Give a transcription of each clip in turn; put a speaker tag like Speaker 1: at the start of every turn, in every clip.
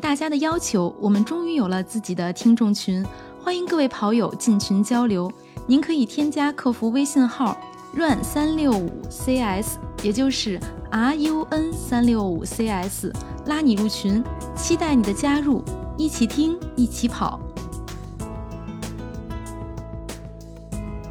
Speaker 1: 大家的要求，我们终于有了自己的听众群，欢迎各位跑友进群交流。您可以添加客服微信号 run 三六五 cs，也就是 r u n 三六五 cs，拉你入群，期待你的加入，一起听，一起跑。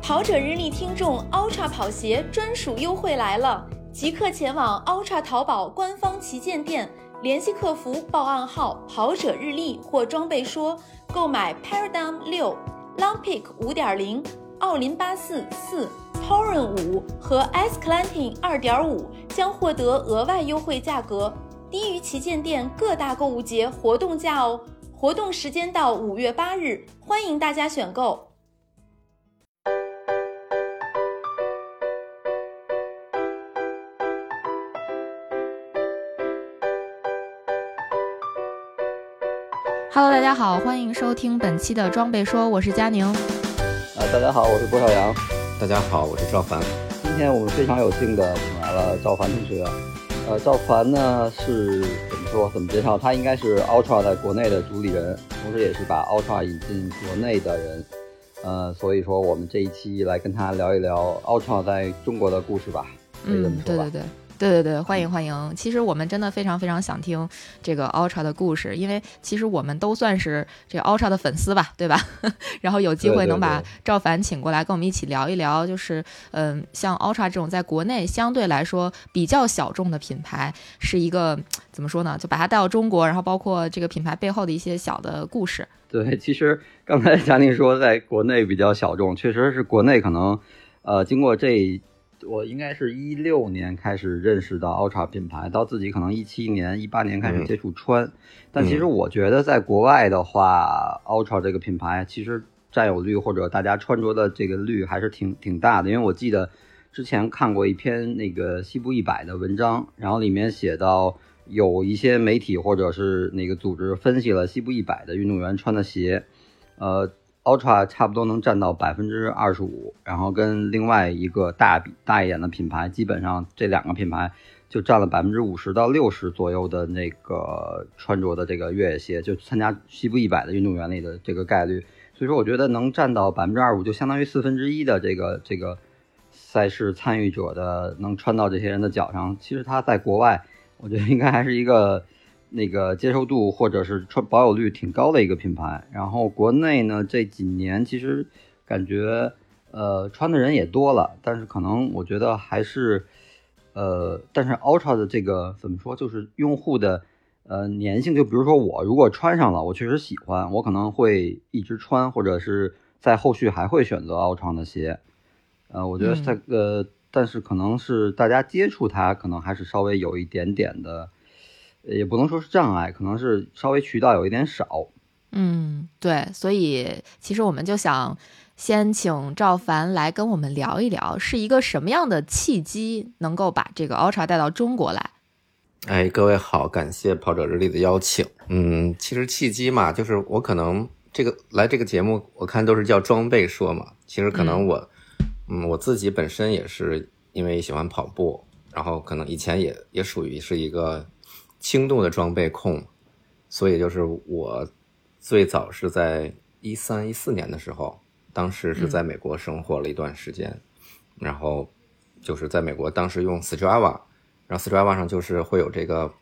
Speaker 2: 跑者日历听众 Ultra 跑鞋专属优惠来了，即刻前往 Ultra 淘宝官方旗舰店。联系客服报暗号“跑者日历”或“装备说”，购买 Paradigm 六、Long Peak 五点零、奥林巴斯四、Torren 五和 S Clanting 二点五，将获得额外优惠价格，低于旗舰店各大购物节活动价哦。活动时间到五月八日，欢迎大家选购。
Speaker 1: Hello，大家好，欢迎收听本期的装备说，我是佳宁。
Speaker 3: 啊，大家好，我是郭少阳。
Speaker 4: 大家好，我是赵凡。
Speaker 3: 今天我们非常有幸的请来了赵凡同学。呃，赵凡呢是怎么说？怎么介绍？他应该是 Ultra 在国内的主理人，同时也是把 Ultra 引进国内的人。呃，所以说我们这一期来跟他聊一聊 Ultra 在中国的故事吧。
Speaker 1: 嗯，对对对。对对对，欢迎欢迎！其实我们真的非常非常想听这个 Ultra 的故事，因为其实我们都算是这 Ultra 的粉丝吧，对吧？然后有机会能把赵凡请过来跟我们一起聊一聊，就是嗯，像 Ultra 这种在国内相对来说比较小众的品牌，是一个怎么说呢？就把它带到中国，然后包括这个品牌背后的一些小的故事。
Speaker 3: 对，其实刚才佳宁说在国内比较小众，确实是国内可能呃经过这。我应该是一六年开始认识到 Ultra 品牌，到自己可能一七年、一八年开始接触穿。但其实我觉得在国外的话，Ultra 这个品牌其实占有率或者大家穿着的这个率还是挺挺大的。因为我记得之前看过一篇那个西部一百的文章，然后里面写到有一些媒体或者是那个组织分析了西部一百的运动员穿的鞋，呃。Ultra 差不多能占到百分之二十五，然后跟另外一个大比大一点的品牌，基本上这两个品牌就占了百分之五十到六十左右的那个穿着的这个越野鞋，就参加西部一百的运动员里的这个概率。所以说，我觉得能占到百分之二五，就相当于四分之一的这个这个赛事参与者的能穿到这些人的脚上。其实他在国外，我觉得应该还是一个。那个接受度或者是穿保有率挺高的一个品牌，然后国内呢这几年其实感觉呃穿的人也多了，但是可能我觉得还是呃，但是 Ultra 的这个怎么说，就是用户的呃粘性，就比如说我如果穿上了，我确实喜欢，我可能会一直穿，或者是在后续还会选择 Ultra 的鞋，呃，我觉得这个，但是可能是大家接触它，可能还是稍微有一点点的。也不能说是障碍，可能是稍微渠道有一点少。
Speaker 1: 嗯，对，所以其实我们就想先请赵凡来跟我们聊一聊，是一个什么样的契机能够把这个 Ultra 带到中国来？
Speaker 4: 哎，各位好，感谢跑者日历的邀请。嗯，其实契机嘛，就是我可能这个来这个节目，我看都是叫装备说嘛。其实可能我，嗯，我自己本身也是因为喜欢跑步，然后可能以前也也属于是一个。轻度的装备控，所以就是我最早是在一三一四年的时候，当时是在美国生活了一段时间，然后就是在美国当时用 Strava，然后 Strava 上就是会有这个，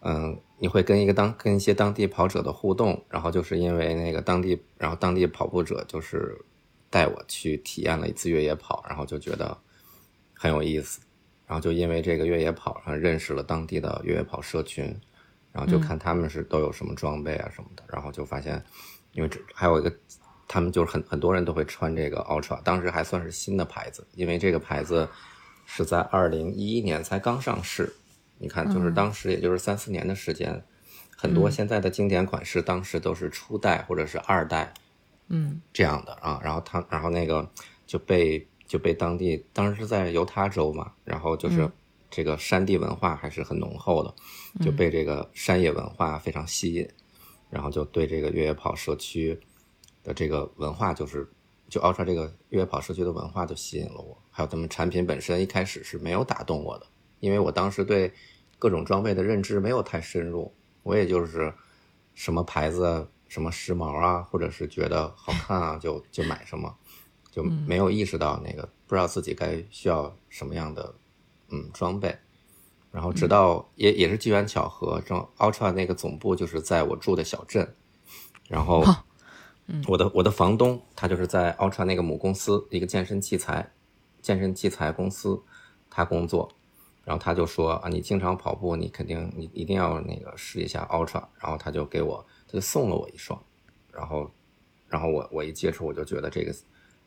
Speaker 4: 嗯，你会跟一个当跟一些当地跑者的互动，然后就是因为那个当地，然后当地跑步者就是带我去体验了一次越野跑，然后就觉得很有意思。然后就因为这个越野跑上认识了当地的越野跑社群，然后就看他们是都有什么装备啊什么的，然后就发现，因为这还有一个，他们就是很很多人都会穿这个 Ultra，当时还算是新的牌子，因为这个牌子是在二零一一年才刚上市，你看就是当时也就是三四年的时间，很多现在的经典款式当时都是初代或者是二代，
Speaker 1: 嗯，
Speaker 4: 这样的啊，然后他然后那个就被。就被当地当时是在犹他州嘛，然后就是这个山地文化还是很浓厚的，就被这个山野文化非常吸引，然后就对这个越野跑社区的这个文化，就是就 Ultra 这个越野跑社区的文化就吸引了我，还有他们产品本身一开始是没有打动我的，因为我当时对各种装备的认知没有太深入，我也就是什么牌子、什么时髦啊，或者是觉得好看啊，就就买什么，就没有意识到那个不知道自己该需要什么样的嗯装备。然后直到也也是机缘巧合，正 Ultra 那个总部就是在我住的小镇，然后我的我的房东他就是在 Ultra 那个母公司一个健身器材健身器材公司他工作。然后他就说啊，你经常跑步，你肯定你一定要那个试一下 Ultra。然后他就给我，他就送了我一双。然后，然后我我一接触，我就觉得这个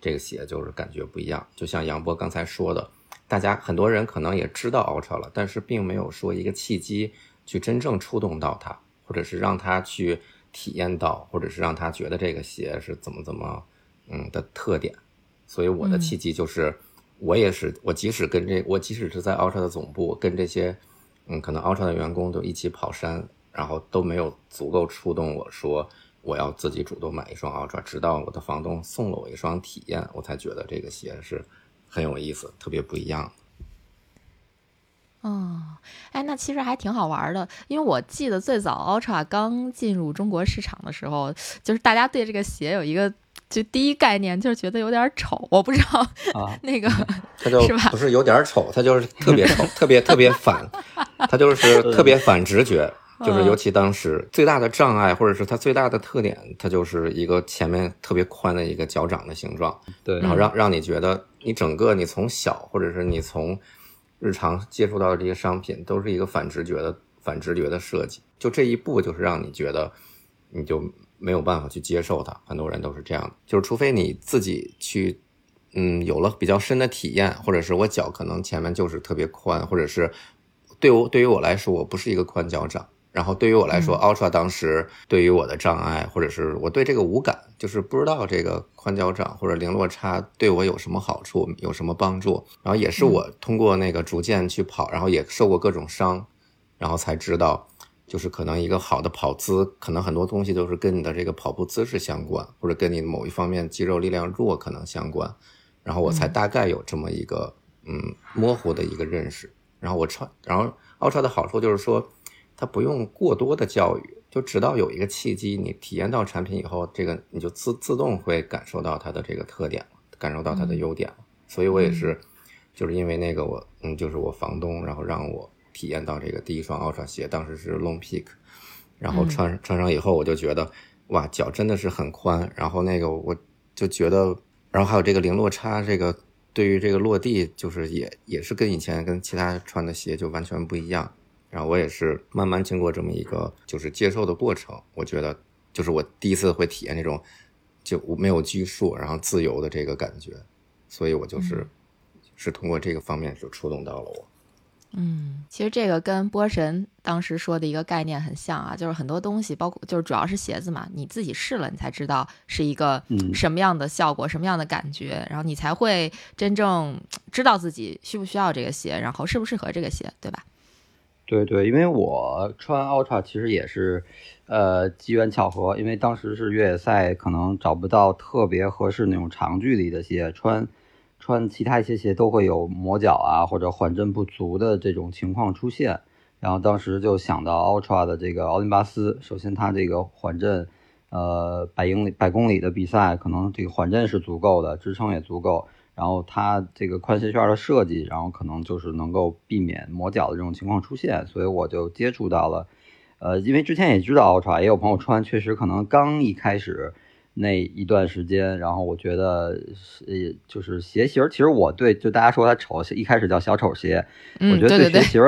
Speaker 4: 这个鞋就是感觉不一样。就像杨波刚才说的，大家很多人可能也知道 Ultra 了，但是并没有说一个契机去真正触动到他，或者是让他去体验到，或者是让他觉得这个鞋是怎么怎么嗯的特点。所以我的契机就是。我也是，我即使跟这，我即使是在 Ultra 的总部，跟这些，嗯，可能 Ultra 的员工都一起跑山，然后都没有足够触动我说我要自己主动买一双 Ultra，直到我的房东送了我一双体验，我才觉得这个鞋是很有意思，特别不一样。
Speaker 1: 哦，哎，那其实还挺好玩的，因为我记得最早 Ultra 刚进入中国市场的时候，就是大家对这个鞋有一个。就第一概念就是觉得有点丑，我不知道啊，那个
Speaker 4: 他就是
Speaker 1: 吧？
Speaker 4: 不是有点丑，他就是特别丑，特别特别反，他就是特别反直觉，就是尤其当时最大的障碍，或者是它最大的特点，它就是一个前面特别宽的一个脚掌的形状，
Speaker 3: 对，
Speaker 4: 然后让让你觉得你整个你从小或者是你从日常接触到的这些商品都是一个反直觉的反直觉的设计，就这一步就是让你觉得你就。没有办法去接受它，很多人都是这样的，就是除非你自己去，嗯，有了比较深的体验，或者是我脚可能前面就是特别宽，或者是对我对于我来说我不是一个宽脚掌，然后对于我来说，Ultra 当时对于我的障碍，或者是我对这个无感，就是不知道这个宽脚掌或者零落差对我有什么好处，有什么帮助，然后也是我通过那个逐渐去跑，然后也受过各种伤，然后才知道。就是可能一个好的跑姿，可能很多东西都是跟你的这个跑步姿势相关，或者跟你某一方面肌肉力量弱可能相关。然后我才大概有这么一个嗯模糊的一个认识。然后我穿，然后 Ultra 的好处就是说，它不用过多的教育，就直到有一个契机，你体验到产品以后，这个你就自自动会感受到它的这个特点了，感受到它的优点了。所以我也是，就是因为那个我嗯，就是我房东，然后让我。体验到这个第一双 Ultra 鞋，当时是 Long Peak，然后穿穿上以后，我就觉得哇，脚真的是很宽。然后那个我就觉得，然后还有这个零落差，这个对于这个落地，就是也也是跟以前跟其他穿的鞋就完全不一样。然后我也是慢慢经过这么一个就是接受的过程，我觉得就是我第一次会体验那种就没有拘束，然后自由的这个感觉。所以我就是是通过这个方面就触动到了我。
Speaker 1: 嗯，其实这个跟波神当时说的一个概念很像啊，就是很多东西，包括就是主要是鞋子嘛，你自己试了，你才知道是一个什么样的效果，什么样的感觉，然后你才会真正知道自己需不需要这个鞋，然后适不适合这个鞋，对吧？
Speaker 3: 对对，因为我穿 Ultra 其实也是，呃，机缘巧合，因为当时是越野赛，可能找不到特别合适那种长距离的鞋穿。穿其他一些鞋都会有磨脚啊或者缓震不足的这种情况出现，然后当时就想到 Ultra 的这个奥林巴斯，首先它这个缓震，呃，百英里、百公里的比赛可能这个缓震是足够的，支撑也足够，然后它这个宽鞋圈的设计，然后可能就是能够避免磨脚的这种情况出现，所以我就接触到了，呃，因为之前也知道 Ultra，也有朋友穿，确实可能刚一开始。那一段时间，然后我觉得是，就是鞋型其实我对就大家说它丑，一开始叫小丑鞋，我觉得
Speaker 1: 对
Speaker 3: 鞋型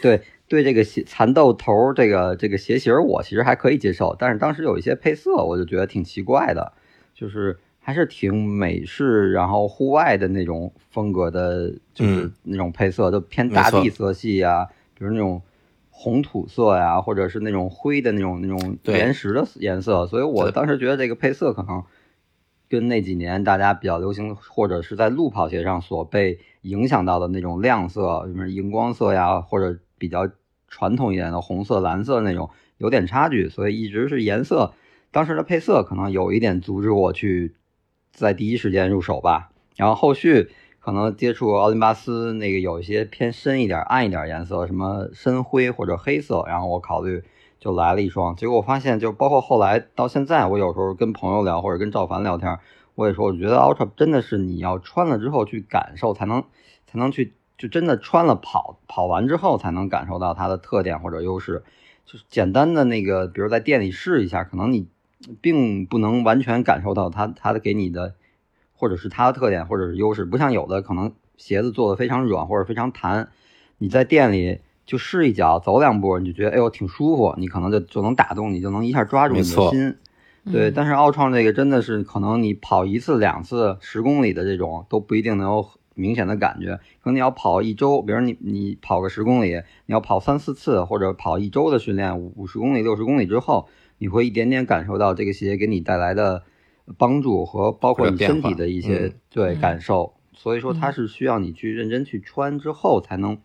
Speaker 3: 对对这个鞋蚕豆头这个这个鞋型我其实还可以接受，但是当时有一些配色，我就觉得挺奇怪的，就是还是挺美式，然后户外的那种风格的，就是那种配色都偏大地色系啊，比如那种。红土色呀，或者是那种灰的那种那种岩石的颜色，所以我当时觉得这个配色可能跟那几年大家比较流行，或者是在路跑鞋上所被影响到的那种亮色，什么荧光色呀，或者比较传统一点的红色、蓝色那种有点差距，所以一直是颜色当时的配色可能有一点阻止我去在第一时间入手吧。然后后续可能接触奥林巴斯那个有一些偏深一点、暗一点颜色，什么深灰或者黑色，然后我考虑就来了一双。结果我发现，就包括后来到现在，我有时候跟朋友聊或者跟赵凡聊天，我也说，我觉得 Ultra 真的是你要穿了之后去感受，才能才能去就真的穿了跑跑完之后才能感受到它的特点或者优势。就是简单的那个，比如在店里试一下，可能你并不能完全感受到它它的给你的。或者是它的特点，或者是优势，不像有的可能鞋子做的非常软或者非常弹，你在店里就试一脚，走两步，你就觉得哎呦挺舒服，你可能就就能打动你，就能一下抓住你的心。对，但是奥创这个真的是可能你跑一次两次十公里的这种都不一定能有明显的感觉，可能你要跑一周，比如你你跑个十公里，你要跑三四次或者跑一周的训练，五五十公里六十公里之后，你会一点点感受到这个鞋给你带来的。帮助和包括你身体的一些对感受，所以说它是需要你去认真去穿之后，才能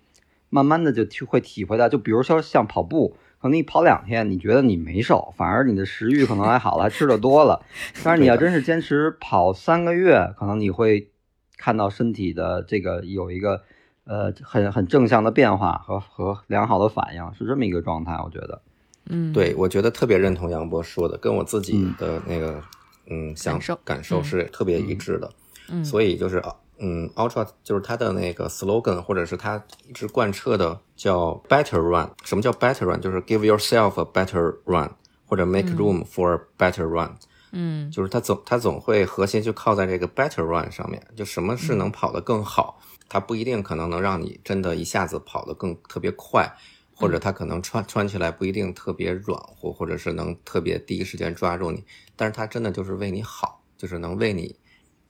Speaker 3: 慢慢的就体会体会到。就比如说像跑步，可能你跑两天，你觉得你没瘦，反而你的食欲可能还好了，吃的多了。但是你要真是坚持跑三个月，可能你会看到身体的这个有一个呃很很正向的变化和和良好的反应，是这么一个状态。我觉得，
Speaker 1: 嗯，
Speaker 4: 对，我觉得特别认同杨波说的，跟我自己的那个。嗯，想感受是特别一致的，
Speaker 1: 嗯，
Speaker 4: 所以就是嗯，Ultra 就是它的那个 slogan，或者是它一直贯彻的叫 Better Run。什么叫 Better Run？就是 Give yourself a better run，或者 Make room for better run。
Speaker 1: 嗯，
Speaker 4: 就是它总它总会核心就靠在这个 Better Run 上面。就什么是能跑得更好？它不一定可能能让你真的一下子跑得更特别快。或者它可能穿穿起来不一定特别软和，或者是能特别第一时间抓住你，但是它真的就是为你好，就是能为你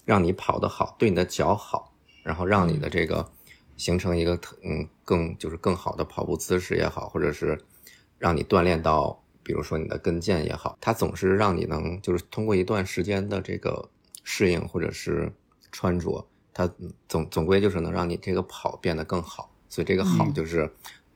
Speaker 4: 让你跑得好，对你的脚好，然后让你的这个形成一个特嗯更就是更好的跑步姿势也好，或者是让你锻炼到比如说你的跟腱也好，它总是让你能就是通过一段时间的这个适应或者是穿着，它总总归就是能让你这个跑变得更好，所以这个好就是。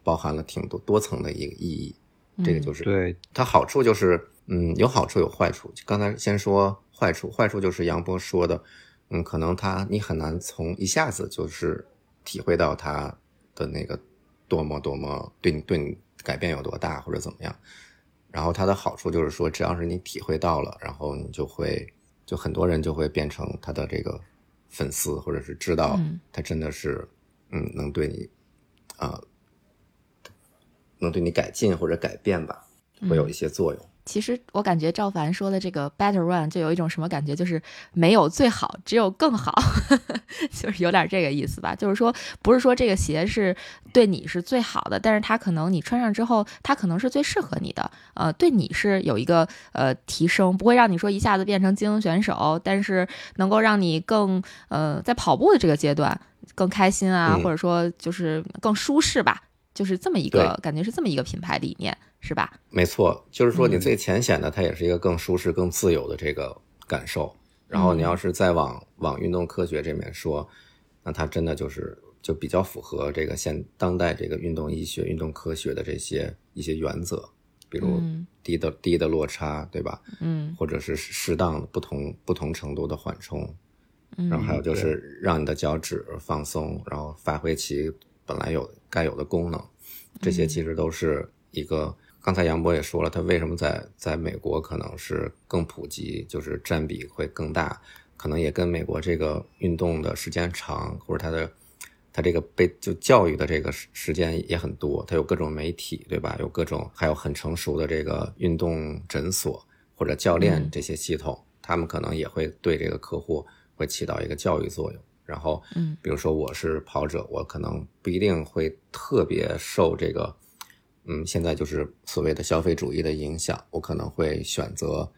Speaker 4: 包含了挺多多层的一个意义，这个就是
Speaker 3: 对
Speaker 4: 它好处就是，嗯，有好处有坏处。刚才先说坏处，坏处就是杨波说的，嗯，可能他你很难从一下子就是体会到他的那个多么多么对你对你改变有多大或者怎么样。然后它的好处就是说，只要是你体会到了，然后你就会就很多人就会变成他的这个粉丝，或者是知道他真的是嗯能对你啊。能对你改进或者改变吧，会有一些作用。
Speaker 1: 其实我感觉赵凡说的这个 better run 就有一种什么感觉，就是没有最好，只有更好，就是有点这个意思吧。就是说，不是说这个鞋是对你是最好的，但是它可能你穿上之后，它可能是最适合你的。呃，对你是有一个呃提升，不会让你说一下子变成精英选手，但是能够让你更呃在跑步的这个阶段更开心啊，或者说就是更舒适吧。就是这么一个感觉，是这么一个品牌理念，是吧？
Speaker 4: 没错，就是说你最浅显的，它也是一个更舒适、更自由的这个感受。然后你要是再往往运动科学这面说，那它真的就是就比较符合这个现当代这个运动医学、运动科学的这些一些原则，比如低的低的落差，对吧？
Speaker 1: 嗯，
Speaker 4: 或者是适当的不同不同程度的缓冲，
Speaker 1: 然
Speaker 4: 后还有就是让你的脚趾放松，然后发挥其。本来有该有的功能，这些其实都是一个。刚才杨博也说了，他为什么在在美国可能是更普及，就是占比会更大，可能也跟美国这个运动的时间长，或者他的他这个被就教育的这个时时间也很多，他有各种媒体，对吧？有各种还有很成熟的这个运动诊所或者教练这些系统，他们可能也会对这个客户会起到一个教育作用。然后，
Speaker 1: 嗯，
Speaker 4: 比如说我是跑者，我可能不一定会特别受这个，嗯，现在就是所谓的消费主义的影响，我可能会选择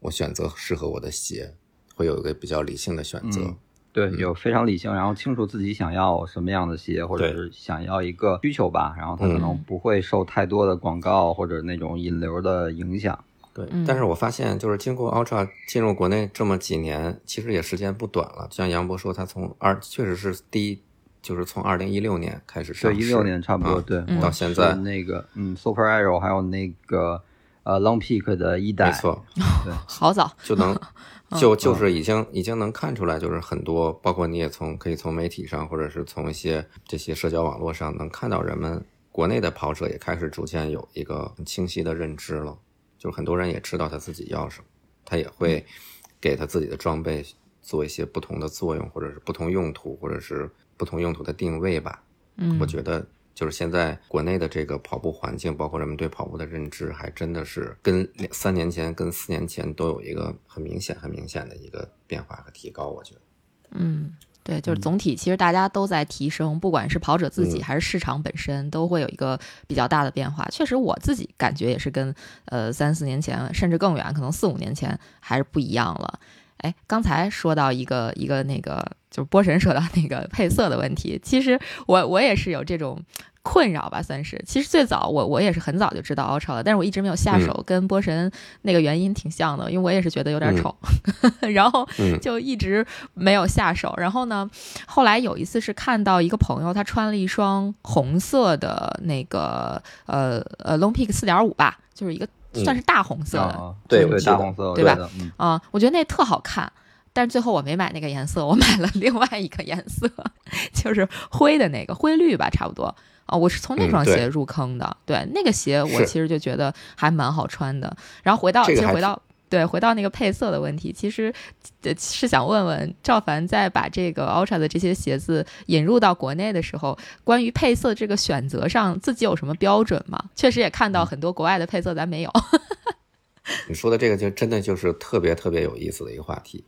Speaker 4: 我选择适合我的鞋，会有一个比较理性的选择。
Speaker 3: 对，有非常理性，然后清楚自己想要什么样的鞋，或者是想要一个需求吧，然后他可能不会受太多的广告或者那种引流的影响。
Speaker 4: 对，但是我发现，就是经过 Ultra 进入国内这么几年，其实也时间不短了。像杨博说，他从二确实是第一，就是从二零一六年开始上
Speaker 3: 市，对，一六年差不多，对，
Speaker 4: 到现在
Speaker 3: 那个，嗯，Super Aero 还有那个呃 Long Peak 的一代，
Speaker 4: 没错，对。
Speaker 1: 好早
Speaker 4: 就能 就就是已经已经能看出来，就是很多，包括你也从可以从媒体上，或者是从一些这些社交网络上，能看到人们国内的跑者也开始逐渐有一个很清晰的认知了，就是很多人也知道他自己要什么，他也会给他自己的装备做一些不同的作用，或者是不同用途，或者是不同用途的定位吧。
Speaker 1: 嗯，
Speaker 4: 我觉得就是现在国内的这个跑步环境，包括人们对跑步的认知，还真的是跟两三年前、跟四年前都有一个很明显、很明显的一个变化和提高。我觉得，
Speaker 1: 嗯，对，就是总体其实大家都在提升，不管是跑者自己
Speaker 4: 嗯
Speaker 1: 还是市场本身，都会有一个比较大的变化。确实，我自己感觉也是跟呃三四年前甚至更远，可能四五年前还是不一样了。哎，刚才说到一个一个那个，就是波神说到那个配色的问题，其实我我也是有这种困扰吧，算是。其实最早我我也是很早就知道 Ultra 了，但是我一直没有下手，跟波神那个原因挺像的，因为我也是觉得有点丑，然后
Speaker 4: 嗯
Speaker 1: 就一直没有下手。然后呢，后来有一次是看到一个朋友，他穿了一双红色的那个呃呃 Long Peak 四点五吧，就是一个
Speaker 4: 嗯
Speaker 1: 算是大红色的。
Speaker 3: 啊，
Speaker 4: 对
Speaker 3: 对大红色，
Speaker 1: 对吧
Speaker 3: 的？嗯，
Speaker 1: 啊、我觉得那特好看，但是最后我没买那个颜色，我买了另外一个颜色，就是灰的那个灰绿吧，差不多。啊、我是从那双鞋入坑的，对那个鞋我其实就觉得还蛮好穿的。然后回到，其实回到。对，回到那个配色的问题，其实呃是想问问赵凡，在把这个 Ultra 的这些鞋子引入到国内的时候，关于配色这个选择上，自己有什么标准吗？确实也看到很多国外的配色咱没有。
Speaker 4: 你说的这个就真的就是特别特别有意思的一个话题。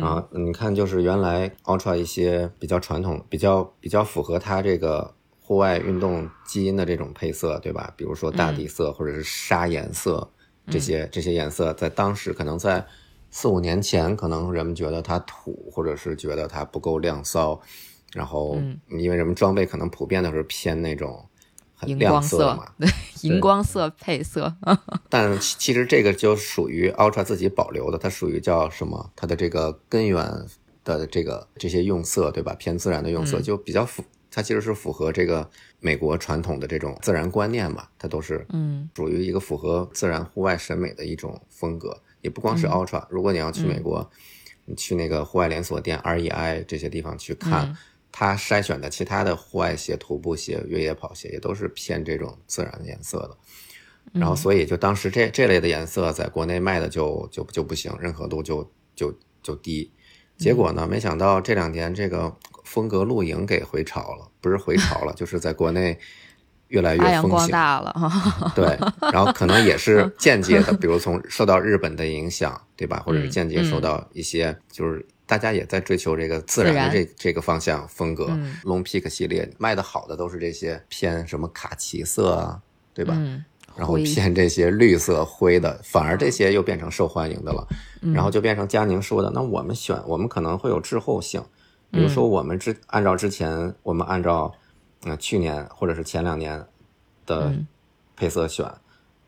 Speaker 4: 啊，你看，就是原来 Ultra 一些比较传统、比较比较符合它这个户外运动基因的这种配色，对吧？比如说大地色或者是沙颜色，这些这些颜色，在当时可能在四五年前，可能人们觉得它土，或者是觉得它不够亮骚，然后
Speaker 1: 嗯
Speaker 4: 因为人们装备可能普遍都是偏那种很
Speaker 1: 荧
Speaker 4: 亮
Speaker 1: 光色
Speaker 4: 色嘛，
Speaker 1: 对，荧光色配色，
Speaker 4: 但其其实这个就属于 Ultra 自己保留的，它属于叫什么？它的这个根源的这个这些用色，对吧？偏自然的用色，
Speaker 1: 嗯
Speaker 4: 就比较符，它其实是符合这个美国传统的这种自然观念嘛，它都是
Speaker 1: 嗯
Speaker 4: 属于一个符合自然户外审美的一种风格。也不光是
Speaker 1: 嗯
Speaker 4: Ultra，、如果你要去美国，你去那个户外连锁店 REI 这些地方去看。
Speaker 1: 嗯
Speaker 4: 它筛选的其他的户外鞋、徒步鞋、越野跑鞋也都是偏这种自然的颜色的。然后所以就当时这这类的颜色在国内卖的就就就不行，认可度就就就低。结果呢，没想到这两年这个风格露营给回潮了，不是回潮了，就是在国内越来越风行。
Speaker 1: 光大了哈。
Speaker 4: 对，然后可能也是间接的，比如从受到日本的影响，对吧？或者是
Speaker 1: 嗯
Speaker 4: 间接受到一些，就是大家也在追求这个自然的
Speaker 1: 自
Speaker 4: 这这个方向风格。
Speaker 1: 嗯
Speaker 4: Long Peak 系列卖的好的都是这些偏什么卡其色啊，对吧？
Speaker 1: 嗯，
Speaker 4: 然后偏这些绿色灰的，反而这些又变成受欢迎的了。
Speaker 1: 嗯
Speaker 4: 然后就变成佳宁说的，那我们选，我们可能会有滞后性，比如
Speaker 1: 嗯
Speaker 4: 说我们之按照之前，我们按照呃去年或者是前两年的
Speaker 1: 嗯
Speaker 4: 配色选，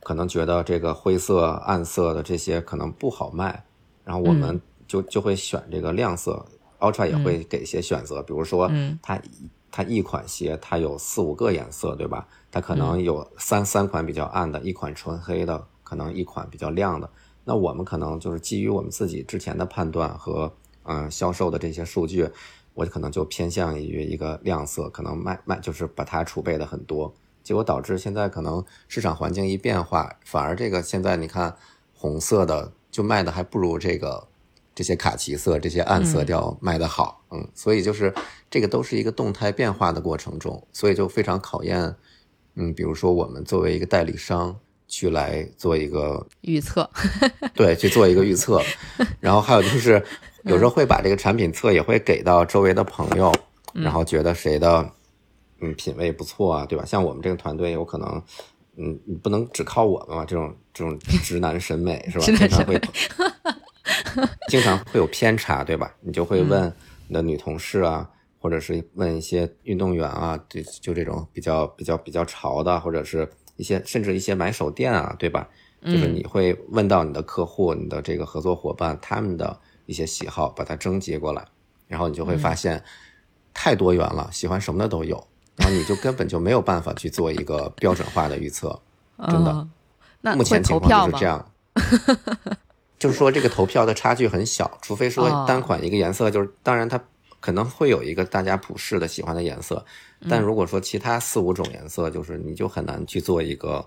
Speaker 4: 可能觉得这个灰色、暗色的这些可能不好卖，然后我们
Speaker 1: 嗯
Speaker 4: 就就会选这个亮色。Ultra 也会给一些选择，比如说
Speaker 1: 嗯
Speaker 4: 它一它一款鞋它有四五个颜色，对吧？它可
Speaker 1: 嗯
Speaker 4: 能有三三款比较暗的，一款纯黑的，可能一款比较亮的。那我们可能就是基于我们自己之前的判断和嗯、呃销售的这些数据，我可能就偏向于一个亮色，可能卖卖就是把它储备的很多，结果导致现在可能市场环境一变化，反而这个现在你看红色的就卖的还不如这个这些卡其色、这些暗色调卖的好，嗯。所以就是这个都是一个动态变化的过程中，所以就非常考验，嗯，比如说我们作为一个代理商去来做一个
Speaker 1: 预测，
Speaker 4: 对，去做一个预测。然后还有就是，有时候会把这个产品册也会给到周围的朋友，然后觉得谁的嗯品味不错啊，对吧？像我们这个团队有可能，嗯，你不能只靠我们嘛，这种这种直男审美是吧？经常会经常会有偏差，对吧？你就会问你的女同事啊。或者是问一些运动员啊，就就这种比较比较比较潮的，或者是一些甚至一些买手店啊，对吧？就是你会问到你的客户、你的这个合作伙伴他们的一些喜好，把它征集过来，然后你就会发现太多元了，喜欢什么的都有，然后你就根本就没有办法去做一个标准化的预测，真的。目前情况
Speaker 1: 投票
Speaker 4: 就是这样。就是说，这个投票的差距很小，除非说
Speaker 1: 哦
Speaker 4: 单款一个颜色，就是当然它可能会有一个大家普世的喜欢的颜色，
Speaker 1: 嗯
Speaker 4: 但如果说其他四五种颜色，就是你就很难去做一个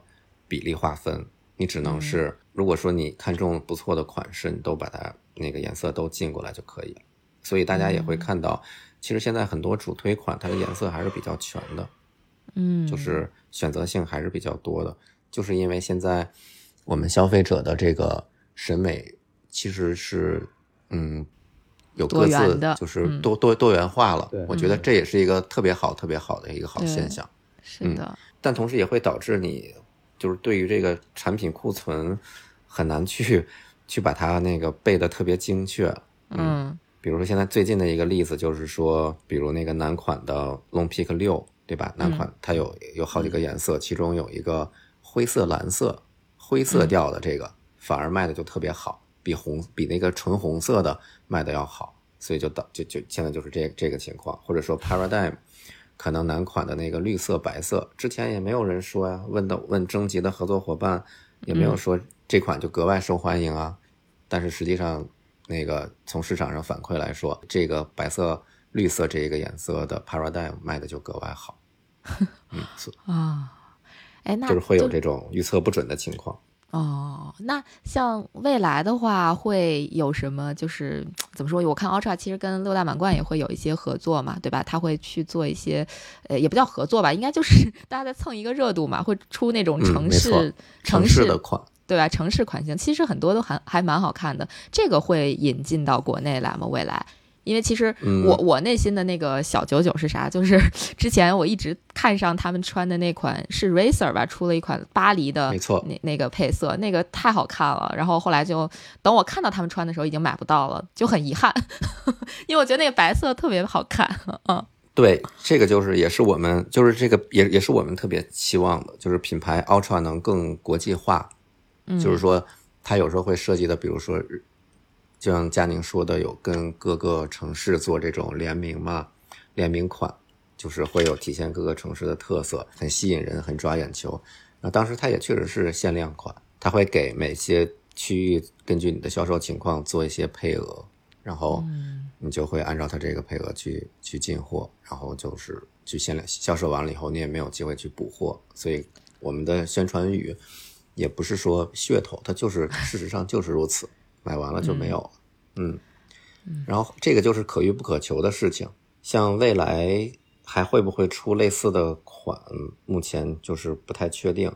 Speaker 4: 比例划分，你只能
Speaker 1: 嗯
Speaker 4: 是如果说你看中不错的款式，你都把它那个颜色都进过来就可以了。所以大家也
Speaker 1: 嗯。
Speaker 4: 会看到，其实现在很多主推款它的颜色还是比较全的。
Speaker 1: 嗯，
Speaker 4: 就是选择性还是比较多的，就是因为现在我们消费者的这个审美其实是嗯有各自就是
Speaker 1: 嗯。
Speaker 4: 多多多元化了，我觉得这也是一个特别好特别好的一个好现象，
Speaker 1: 是的，
Speaker 4: 但同时也会导致你就是对于这个产品库存很难去去把它那个背的特别精确，
Speaker 1: 嗯
Speaker 4: 比如说现在最近的一个例子就是说，比如那个男款的 Long Peak 六，对吧？男款它有有好几个颜色，其中有一个灰色蓝色，灰色调的这个、反而卖的就特别好，比红比那个纯红色的卖的要好，所以就导就就现在就是这这个情况，或者说 Paradigm。可能男款的那个绿色、白色，之前也没有人说呀，问的问征集的合作伙伴也没有说这款就格外受欢迎啊。但是实际上，那个从市场上反馈来说，这个白色、绿色这一个颜色的 Paradigm 卖的就格外好，嗯，所
Speaker 1: 啊，哎，那
Speaker 4: 就是会有这种预测不准的情况。
Speaker 1: 哦，那像未来的话，会有什么？就是怎么说？我看 Ultra 其实跟六大满贯也会有一些合作嘛，对吧？他会去做一些，呃，也不叫合作吧，应该就是 大家在蹭一个热度嘛，会出那种
Speaker 4: 嗯
Speaker 1: 城市、城
Speaker 4: 市的款，
Speaker 1: 对吧？城市款型其实很多都还还蛮好看的，这个会引进到国内来吗？未来？因为其实
Speaker 4: 嗯
Speaker 1: 我、我内心的那个小九九是啥？就是 之前我一直看上他们穿的那款是 Racer 吧，出了一款巴黎的，
Speaker 4: 没错
Speaker 1: 那那个配色，那个太好看了。然后后来就等我看到他们穿的时候，已经买不到了，就很遗憾，因为我觉得那个白色特别好看。嗯
Speaker 4: 对，这个就是也是我们就是这个也也是我们特别期望的，就是品牌 Ultra 能更国际化，
Speaker 1: 嗯，
Speaker 4: 就是说它有时候会涉及的，比如说，就像佳宁说的，有跟各个城市做这种联名嘛，联名款，就是会有体现各个城市的特色，很吸引人，很抓眼球。那当时它也确实是限量款，它会给每些区域根据你的销售情况做一些配额，然后你就会按照它这个配额去去进货，然后就是去限量销售完了以后，你也没有机会去补货，所以我们的宣传语也不是说噱头，它就是 事实上就是如此，买完了就没有了，嗯，然后这个就是可遇不可求的事情，像未来还会不会出类似的款，目前就是不太确定，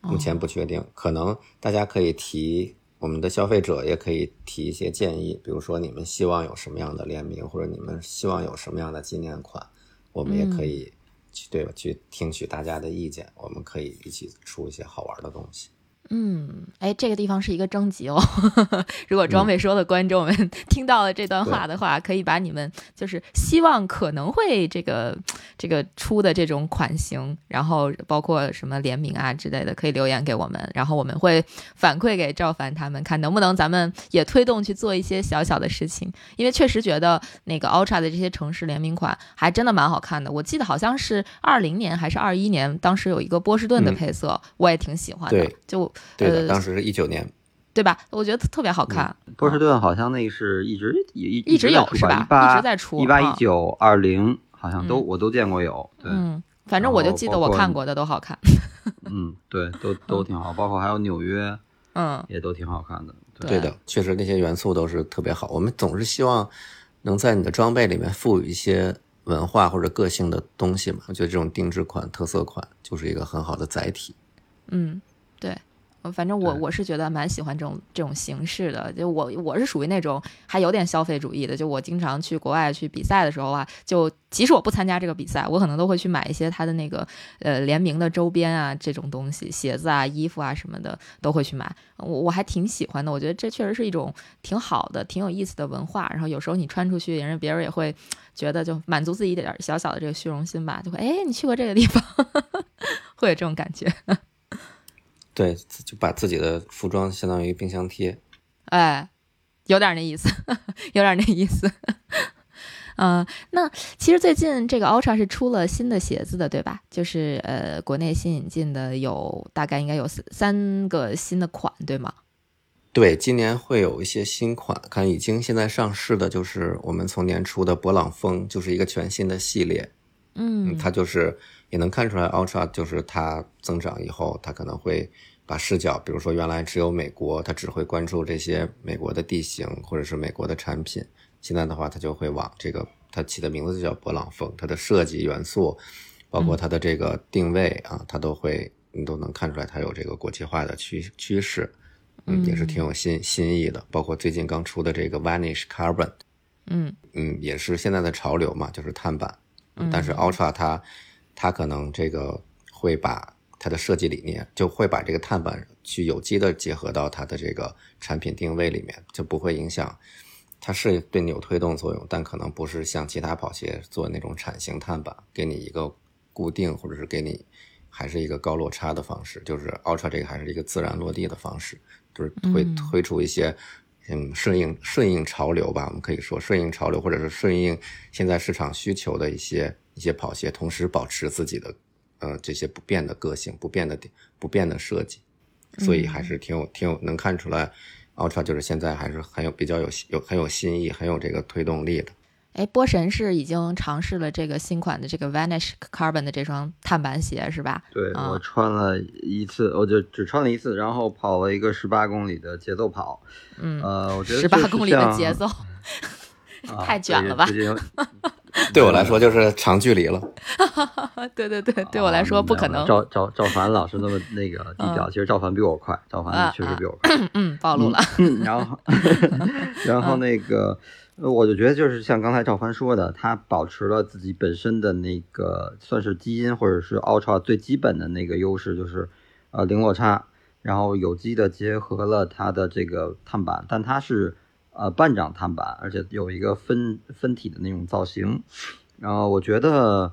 Speaker 4: 目前不确定，可能大家可以提。我们的消费者也可以提一些建议，比如说你们希望有什么样的联名，或者你们希望有什么样的纪念款，我们也可以去、对吧？去听取大家的意见，我们可以一起出一些好玩的东西。
Speaker 1: 嗯，哎，这个地方是一个征集哦。如果装备说的观众们 听到了这段话的话，可以把你们就是希望可能会这个这个出的这种款型，然后包括什么联名啊之类的，可以留言给我们，然后我们会反馈给赵凡他们，看能不能咱们也推动去做一些小小的事情。因为确实觉得那个 Ultra 的这些城市联名款还真的蛮好看的。我记得好像是二零年还是二一年，当时有一个波士顿的
Speaker 4: 嗯
Speaker 1: 配色，我也挺喜欢的。
Speaker 4: 对
Speaker 1: 就
Speaker 4: 对的，
Speaker 1: 呃
Speaker 4: 当时是一九年，
Speaker 1: 对吧？我觉得特别好看，
Speaker 3: 波士顿好像那是一直也一
Speaker 1: 一直有是吧
Speaker 3: 一
Speaker 1: 直在出
Speaker 3: 一八
Speaker 1: 啊
Speaker 3: 一九二零好像都
Speaker 1: 嗯
Speaker 3: 我都见过有，对，
Speaker 1: 嗯，反正我就记得我看过的都好看，
Speaker 3: 嗯，对，都都挺好，包括还有纽约
Speaker 1: 嗯
Speaker 3: 也都挺好看的，对
Speaker 4: 的，确实那些元素都是特别好。我们总是希望能在你的装备里面赋予一些文化或者个性的东西嘛。我觉得这种定制款、特色款就是一个很好的载体。
Speaker 1: 嗯，对。呃反正我我是觉得蛮喜欢这种这种形式的，就我我是属于那种还有点消费主义的，就我经常去国外去比赛的时候啊，就即使我不参加这个比赛，我可能都会去买一些他的那个呃联名的周边啊这种东西，鞋子啊、衣服啊什么的都会去买，我我还挺喜欢的，我觉得这确实是一种挺好的、挺有意思的文化。然后有时候你穿出去，人家别人也会觉得就满足自己一点儿小小的这个虚荣心吧，就会哎你去过这个地方，会有这种感觉。
Speaker 4: 对，就把自己的服装相当于冰箱贴。
Speaker 1: 哎，有点那意思，有点那意思。嗯，那其实最近这个 Ultra 是出了新的鞋子的，对吧？就是呃，国内新引进的有大概应该有三三个新的款，对吗？
Speaker 4: 对，今年会有一些新款，看已经现在上市的，就是我们从年初的勃朗峰，就是一个全新的系列。
Speaker 1: 嗯，
Speaker 4: 它就是也能看出来，Ultra 就是它增长以后，它可能会把视角，比如说原来只有美国，它只会关注这些美国的地形或者是美国的产品。现在的话，它就会往这个，它起的名字就叫勃朗峰，它的设计元素，包括它的这个定位啊，它都会，你都能看出来，它有这个国际化的趋趋势，嗯，也是挺有新新意的。包括最近刚出的这个 Vanish Carbon，
Speaker 1: 嗯
Speaker 4: 嗯，也是现在的潮流嘛，就是碳板。但是 Ultra 它它可能这个会把它的设计理念，就会把这个碳板去有机的结合到它的这个产品定位里面，就不会影响。它是对你有推动作用，但可能不是像其他跑鞋做那种铲型碳板，给你一个固定，或者是给你还是一个高落差的方式。就是 Ultra 这个还是一个自然落地的方式，就是会推出一些嗯顺应顺应潮流吧，我们可以说顺应潮流，或者是顺应现在市场需求的一些一些跑鞋，同时保持自己的呃这些不变的个性、不变的不变的设计，所以还是挺有挺有能看出来。Ultra 就是现在还是很有比较有有很有新意、很有这个推动力的。
Speaker 1: 哎，波神是已经尝试了这个新款的这个 Vanish Carbon 的这双碳板鞋，是吧？
Speaker 3: 对，我穿了一次，我就只穿了一次，然后跑了一个十八公里的节奏跑。
Speaker 1: 嗯，
Speaker 3: 呃，我觉得
Speaker 1: 十八公里的节奏 太卷了吧？
Speaker 4: 对我来说就是长距离了。
Speaker 1: 对对对，对我来说不可能。
Speaker 3: 赵赵赵凡老师那么那个低调，其实赵凡比我快，赵凡确实比我快。
Speaker 1: 嗯，暴露了。
Speaker 3: 然后，然后那个，我就觉得就是像刚才赵凡说的，他保持了自己本身的那个算是基因或者是 Ultra 最基本的那个优势，就是呃零落差，然后有机的结合了它的这个碳板，但它是。呃，半掌碳板，而且有一个分分体的那种造型，然后我觉得，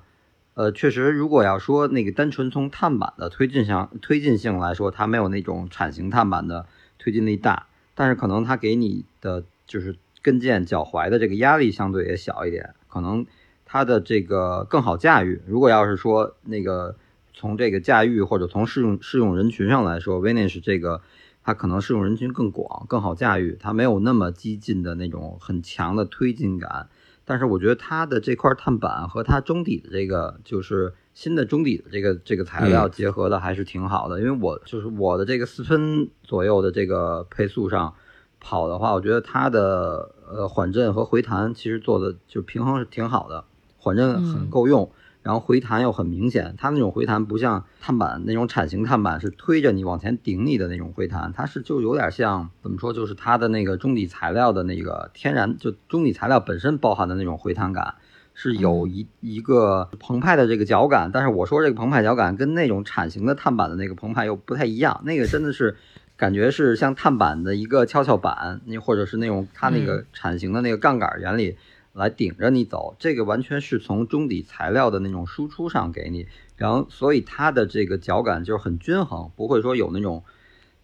Speaker 3: 呃，确实，如果要说那个单纯从碳板的推进性推进性来说，它没有那种铲型碳板的推进力大，但是可能它给你的就是跟腱脚踝的这个压力相对也小一点，可能它的这个更好驾驭。如果要是说那个从这个驾驭或者从适用适用人群上来说 v e n i s 这个。它可能适用人群更广，更好驾驭，它没有那么激进的那种很强的推进感。但是我觉得它的这块碳板和它中底的这个就是新的中底的这个这个材料结合的还是挺好的。因为我就是我的这个四分左右的这个配速上跑的话，我觉得它的呃缓震和回弹其实做的就平衡是挺好的，缓震很够用。然后回弹又很明显，它那种回弹不像碳板那种铲型碳板是推着你往前顶你的那种回弹，它是就有点像怎么说，就是它的那个中底材料的那个天然，就中底材料本身包含的那种回弹感，是有一一个澎湃的这个脚感。但是我说这个澎湃脚感跟那种铲型的碳板的那个澎湃又不太一样，那个真的是感觉是像碳板的一个跷跷板，那或者是那种它那个铲型的那个杠杆原理。来顶着你走，这个完全是从中底材料的那种输出上给你，然后所以它的这个脚感就是很均衡，不会说有那种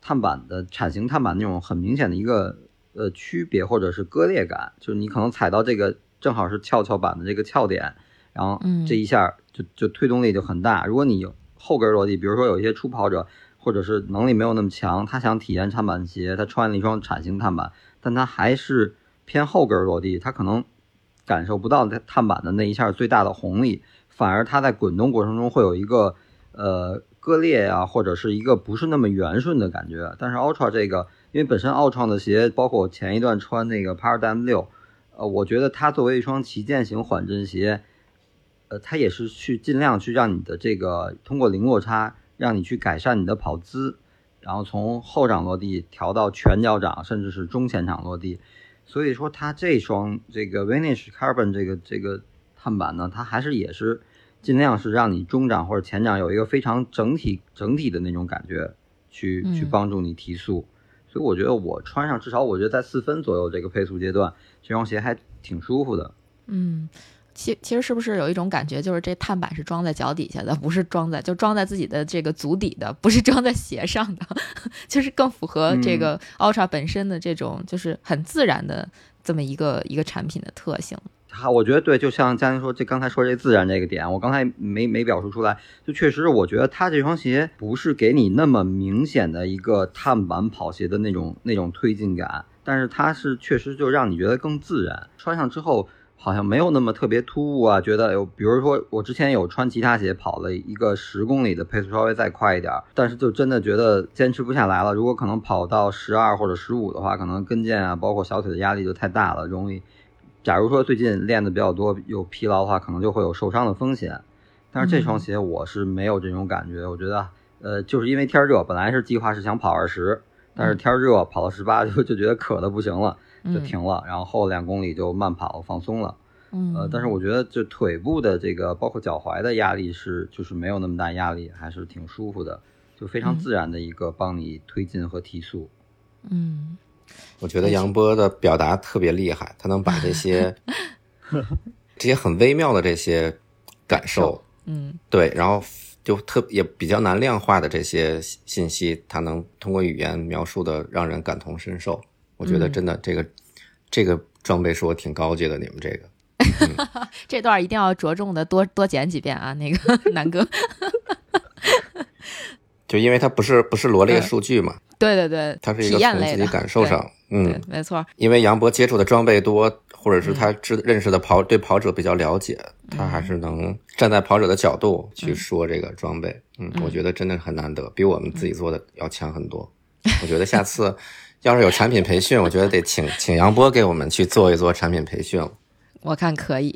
Speaker 3: 碳板的铲型碳板那种很明显的一个呃区别或者是割裂感，就是你可能踩到这个正好是翘翘板的这个翘点，然后这一下就就推动力就很大。如果你有后跟落地，比如说有一些初跑者或者是能力没有那么强，他想体验碳板鞋，他穿了一双铲型碳板，但他还是偏后跟落地，他可能。感受不到它碳板的那一下最大的红利，反而它在滚动过程中会有一个呃割裂啊，或者是一个不是那么圆顺的感觉。但是 Ultra 这个，因为本身奥创的鞋，包括我前一段穿那个 Paradigm 六，呃，我觉得它作为一双旗舰型缓震鞋，呃，它也是去尽量去让你的这个通过零落差，让你去改善你的跑姿，然后从后掌落地调到全脚掌，甚至是中前掌落地。所以说，它这双这个 Vanish Carbon 这个这个碳板呢，它还是也是尽量是让你中掌或者前掌有一个非常整体整体的那种感觉，去去帮助你提速。所以我觉得我穿上，至少我觉得在四分左右这个配速阶段，这双鞋还挺舒服的。
Speaker 1: 嗯。其其实是不是有一种感觉，就是这碳板是装在脚底下的，不是装在就装在自己的这个足底的，不是装在鞋上的，就是更符合这个 Ultra 本身的这种就是很自然的这么一个一个产品的特性。
Speaker 3: 它我觉得对，就像嘉宁说，这刚才说这自然这个点，我刚才没没表述出来，就确实我觉得它这双鞋不是给你那么明显的一个碳板跑鞋的那种那种推进感，但是它是确实就让你觉得更自然，穿上之后。好像没有那么特别突兀啊，觉得有，比如说我之前有穿其他鞋跑了一个十公里的配速稍微再快一点，但是就真的觉得坚持不下来了。如果可能跑到十二或者十五的话，可能跟腱啊，包括小腿的压力就太大了，容易。假如说最近练的比较多，有疲劳的话，可能就会有受伤的风险。但是这双鞋我是没有这种感觉，我觉得，呃，就是因为天热，本来是计划是想跑二十，但是天热跑到十八就就觉得渴的不行了。就停了，然后后两公里就慢跑放松了，
Speaker 1: 嗯，
Speaker 3: 呃，但是我觉得就腿部的这个，包括脚踝的压力是就是没有那么大压力，还是挺舒服的，就非常自然的一个帮你推进和提速。
Speaker 1: 嗯，
Speaker 4: 我觉得杨波的表达特别厉害，他能把这些 这些很微妙的这些感受，
Speaker 1: 嗯，
Speaker 4: 对，然后就特也比较难量化的这些信息，他能通过语言描述的让人感同身受。我觉得真的这个这个装备是我挺高级的，你们这个。
Speaker 1: 这段一定要着重的多多剪几遍啊，那个 南哥，
Speaker 4: 就因为它不是不是罗列数据嘛，
Speaker 1: 对对对，
Speaker 4: 它是一个从自己感受上，嗯，
Speaker 1: 没错，
Speaker 4: 因为杨博接触的装备多，或者是他知认识的跑对跑者比较了解，他还是能站在跑者的角度去说这个装备，嗯，我觉得真的很难得，比我们自己做的要强很多，我觉得下次。要是有产品培训，我觉得得请请杨波给我们去做一做产品培训。
Speaker 1: 我看可以，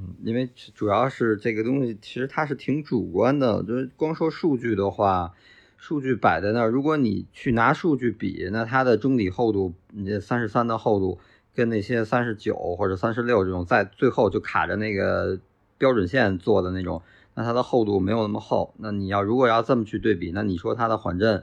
Speaker 3: 嗯，因为主要是这个东西，其实它是挺主观的。就是光说数据的话，数据摆在那儿，如果你去拿数据比，那它的中底厚度，你这三十三的厚度，跟那些三十九或者三十六这种在最后就卡着那个标准线做的那种，那它的厚度没有那么厚。那你要如果要这么去对比，那你说它的缓震，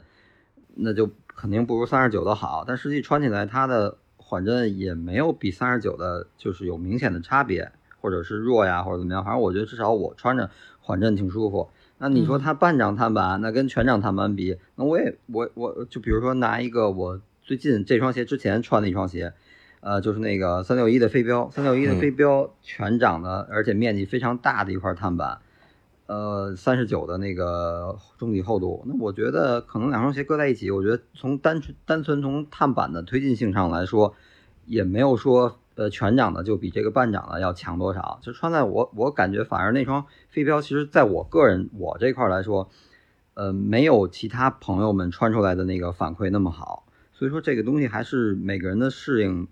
Speaker 3: 那就。肯定不如三十九的好，但实际穿起来它的缓震也没有比三十九的，就是有明显的差别，或者是弱呀，或者怎么样。反正我觉得至少我穿着缓震挺舒服。那你说它半掌碳板，那跟全掌碳板比，那我也我我就比如说拿一个我最近这双鞋之前穿的一双鞋，呃，就是那个三六一的飞镖，三六一的飞镖全掌的，而且面积非常大的一块碳板。呃，三十九的那个中底厚度，那我觉得可能两双鞋搁在一起，我觉得从单纯单纯从碳板的推进性上来说，也没有说呃全掌的就比这个半掌的要强多少。就穿在我我感觉反而那双飞镖，其实在我个人我这块来说，呃，没有其他朋友们穿出来的那个反馈那么好。所以说这个东西还是每个人的适应，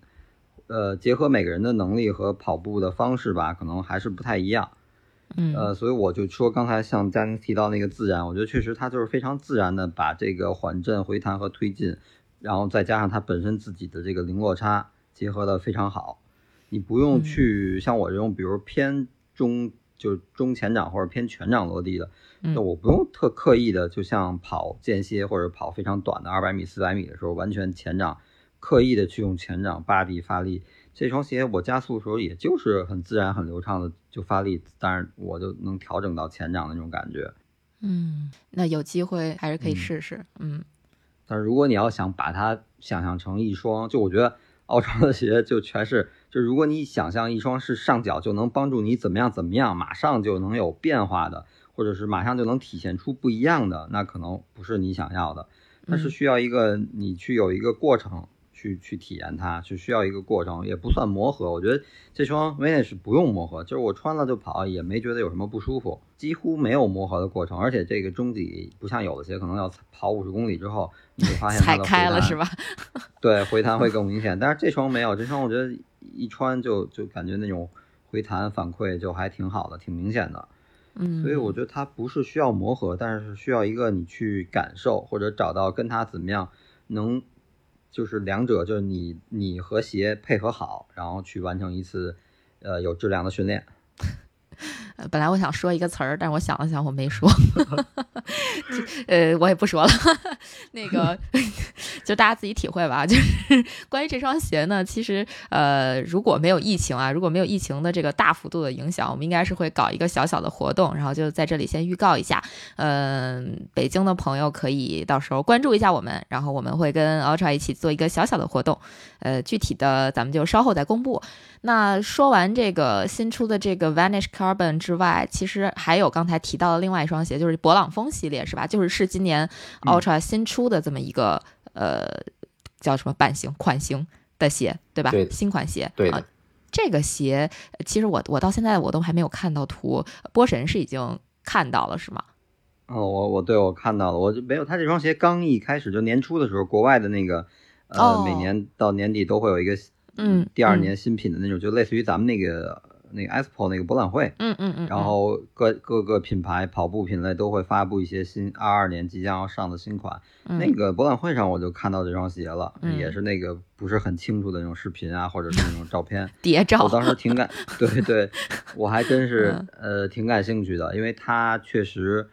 Speaker 3: 呃，结合每个人的能力和跑步的方式吧，可能还是不太一样。
Speaker 1: 嗯，
Speaker 3: 呃，所以我就说刚才像佳宁提到那个自然，我觉得确实它就是非常自然的把这个缓震、回弹和推进，然后再加上它本身自己的这个零落差结合的非常好。你不用去像我这种，比如偏中就中前掌或者偏全掌落地的，那我不用特刻意的，就像跑间歇或者跑非常短的二百米、四百米的时候，完全前掌刻意的去用前掌扒地发力。这双鞋我加速的时候，也就是很自然、很流畅的就发力，当然我就能调整到前掌的那种感觉。
Speaker 1: 嗯，那有机会还是可以试试。嗯，
Speaker 3: 但是如果你要想把它想象成一双，就我觉得奥创的鞋就全是，就如果你想象一双是上脚就能帮助你怎么样怎么样，马上就能有变化的，或者是马上就能体现出不一样的，那可能不是你想要的。它是需要一个你去有一个过程。去去体验它，是需要一个过程，也不算磨合。我觉得这双 Vanish 不用磨合，就是我穿了就跑，也没觉得有什么不舒服，几乎没有磨合的过程。而且这个中底不像有的鞋，可能要跑五十公里之后，你会发现它的
Speaker 1: 开了是吧？
Speaker 3: 对，回弹会更明显。但是这双没有，这双我觉得一穿就就感觉那种回弹反馈就还挺好的，挺明显的。
Speaker 1: 嗯，
Speaker 3: 所以我觉得它不是需要磨合，但是需要一个你去感受或者找到跟它怎么样能。就是两者，就是你你和鞋配合好，然后去完成一次，呃，有质量的训练。
Speaker 1: 呃本来我想说一个词儿，但是我想了想，我没说。呃，我也不说了。那个，就大家自己体会吧。就是关于这双鞋呢，其实呃，如果没有疫情啊，如果没有疫情的这个大幅度的影响，我们应该是会搞一个小小的活动，然后就在这里先预告一下。嗯，北京的朋友可以到时候关注一下我们，然后我们会跟 Ultra 一起做一个小小的活动。呃，具体的咱们就稍后再公布。那说完这个新出的这个 Vanish Carbon 之外，其实还有刚才提到的另外一双鞋，就是勃朗峰系列，是吧？就是是今年 Ultra 新出的这么一个、呃叫什么版型款型的鞋，对吧？
Speaker 4: 对
Speaker 1: 新款鞋。
Speaker 4: 对
Speaker 1: 这个鞋呃其实我我到现在我都还没有看到图，波神是已经看到了是吗？
Speaker 3: 哦，我我对我看到了，我就没有他这双鞋刚一开始就年初的时候，国外的那个呃、
Speaker 1: 哦。
Speaker 3: 每年到年底都会有一个
Speaker 1: 嗯嗯
Speaker 3: 第二年新品的那种，就类似于咱们那个那个 EXPO 那个博览会，
Speaker 1: 嗯嗯嗯，
Speaker 3: 然后各各个品牌跑步品类都会发布一些新二二年即将要上的新款。
Speaker 1: 嗯。
Speaker 3: 那个博览会上我就看到这双鞋了，
Speaker 1: 嗯。
Speaker 3: 也是那个不是很清楚的那种视频啊，或者是那种照片。
Speaker 1: 谍照。
Speaker 3: 我，当时挺感，对对，我还真是
Speaker 1: 嗯。
Speaker 3: 呃挺感兴趣的，因为它确实，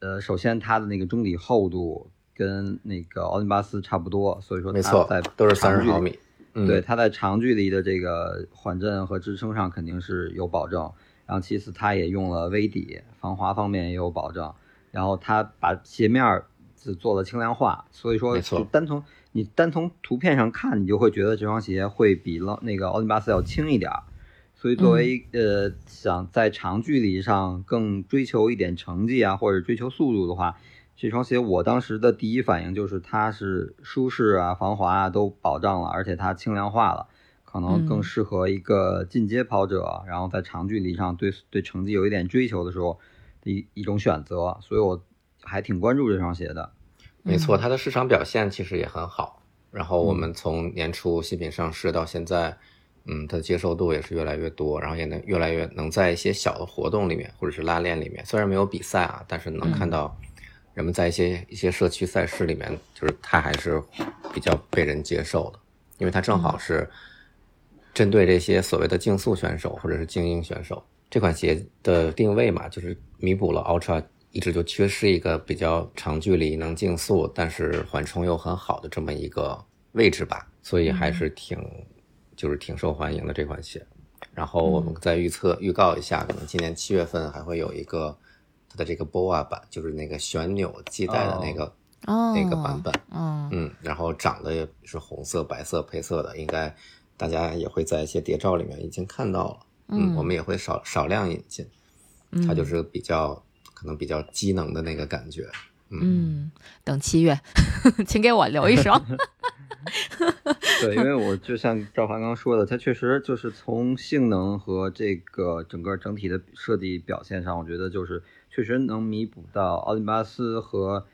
Speaker 3: 呃，首先它的那个中底厚度跟那个奥林巴斯差不多，所以说它
Speaker 4: 没错
Speaker 3: 在，
Speaker 4: 都是三十毫米。嗯，
Speaker 3: 对，，它在长距离的这个缓震和支撑上肯定是有保证。然后其次，它也用了微底，防滑方面也有保证。然后它把鞋面儿是做了轻量化，所以说就单从你单从图片上看，你就会觉得这双鞋会比浪那个奥林巴斯要轻一点儿。所以作为、呃想在长距离上更追求一点成绩啊，或者追求速度的话，这双鞋我当时的第一反应就是它是舒适啊、防滑啊都保障了，而且它轻量化了，可能
Speaker 1: 嗯
Speaker 3: 更适合一个进阶跑者，然后在长距离上对对成绩有一点追求的时候的一一种选择，所以我还挺关注这双鞋的。
Speaker 4: 没错，它的市场表现其实也很好。然后我们从年初新品上市到现在，嗯，它的接受度也是越来越多，然后也能越来越能在一些小的活动里面或者是拉练里面，虽然没有比赛啊，但是能看到人们在一些一些社区赛事里面，就是它还是比较被人接受的，因为它正好是针对这些所谓的竞速选手或者是精英选手，这款鞋的定位嘛，就是弥补了 Ultra 一直就缺失一个比较长距离能竞速，但是缓冲又很好的这么一个位置吧，所以还是挺、就是挺受欢迎的这款鞋。然后我们再预测预告一下，可能今年七月份还会有一个它的这个 BOA 版，就是那个旋钮系带的那个、
Speaker 1: 哦
Speaker 4: 那个版本。
Speaker 1: 嗯
Speaker 4: 嗯，然后长得也是红色、白色配色的，应该大家也会在一些谍照里面已经看到了。
Speaker 1: 嗯
Speaker 4: 我们也会少少量引进，它就是比较可能比较机能的那个感觉。
Speaker 1: 嗯，等七月，请给我留一双。
Speaker 3: 对，因为我就像赵凡刚说的，它确实就是从性能和这个整个整体的设计表现上，我觉得就是确实能弥补到奥林巴斯和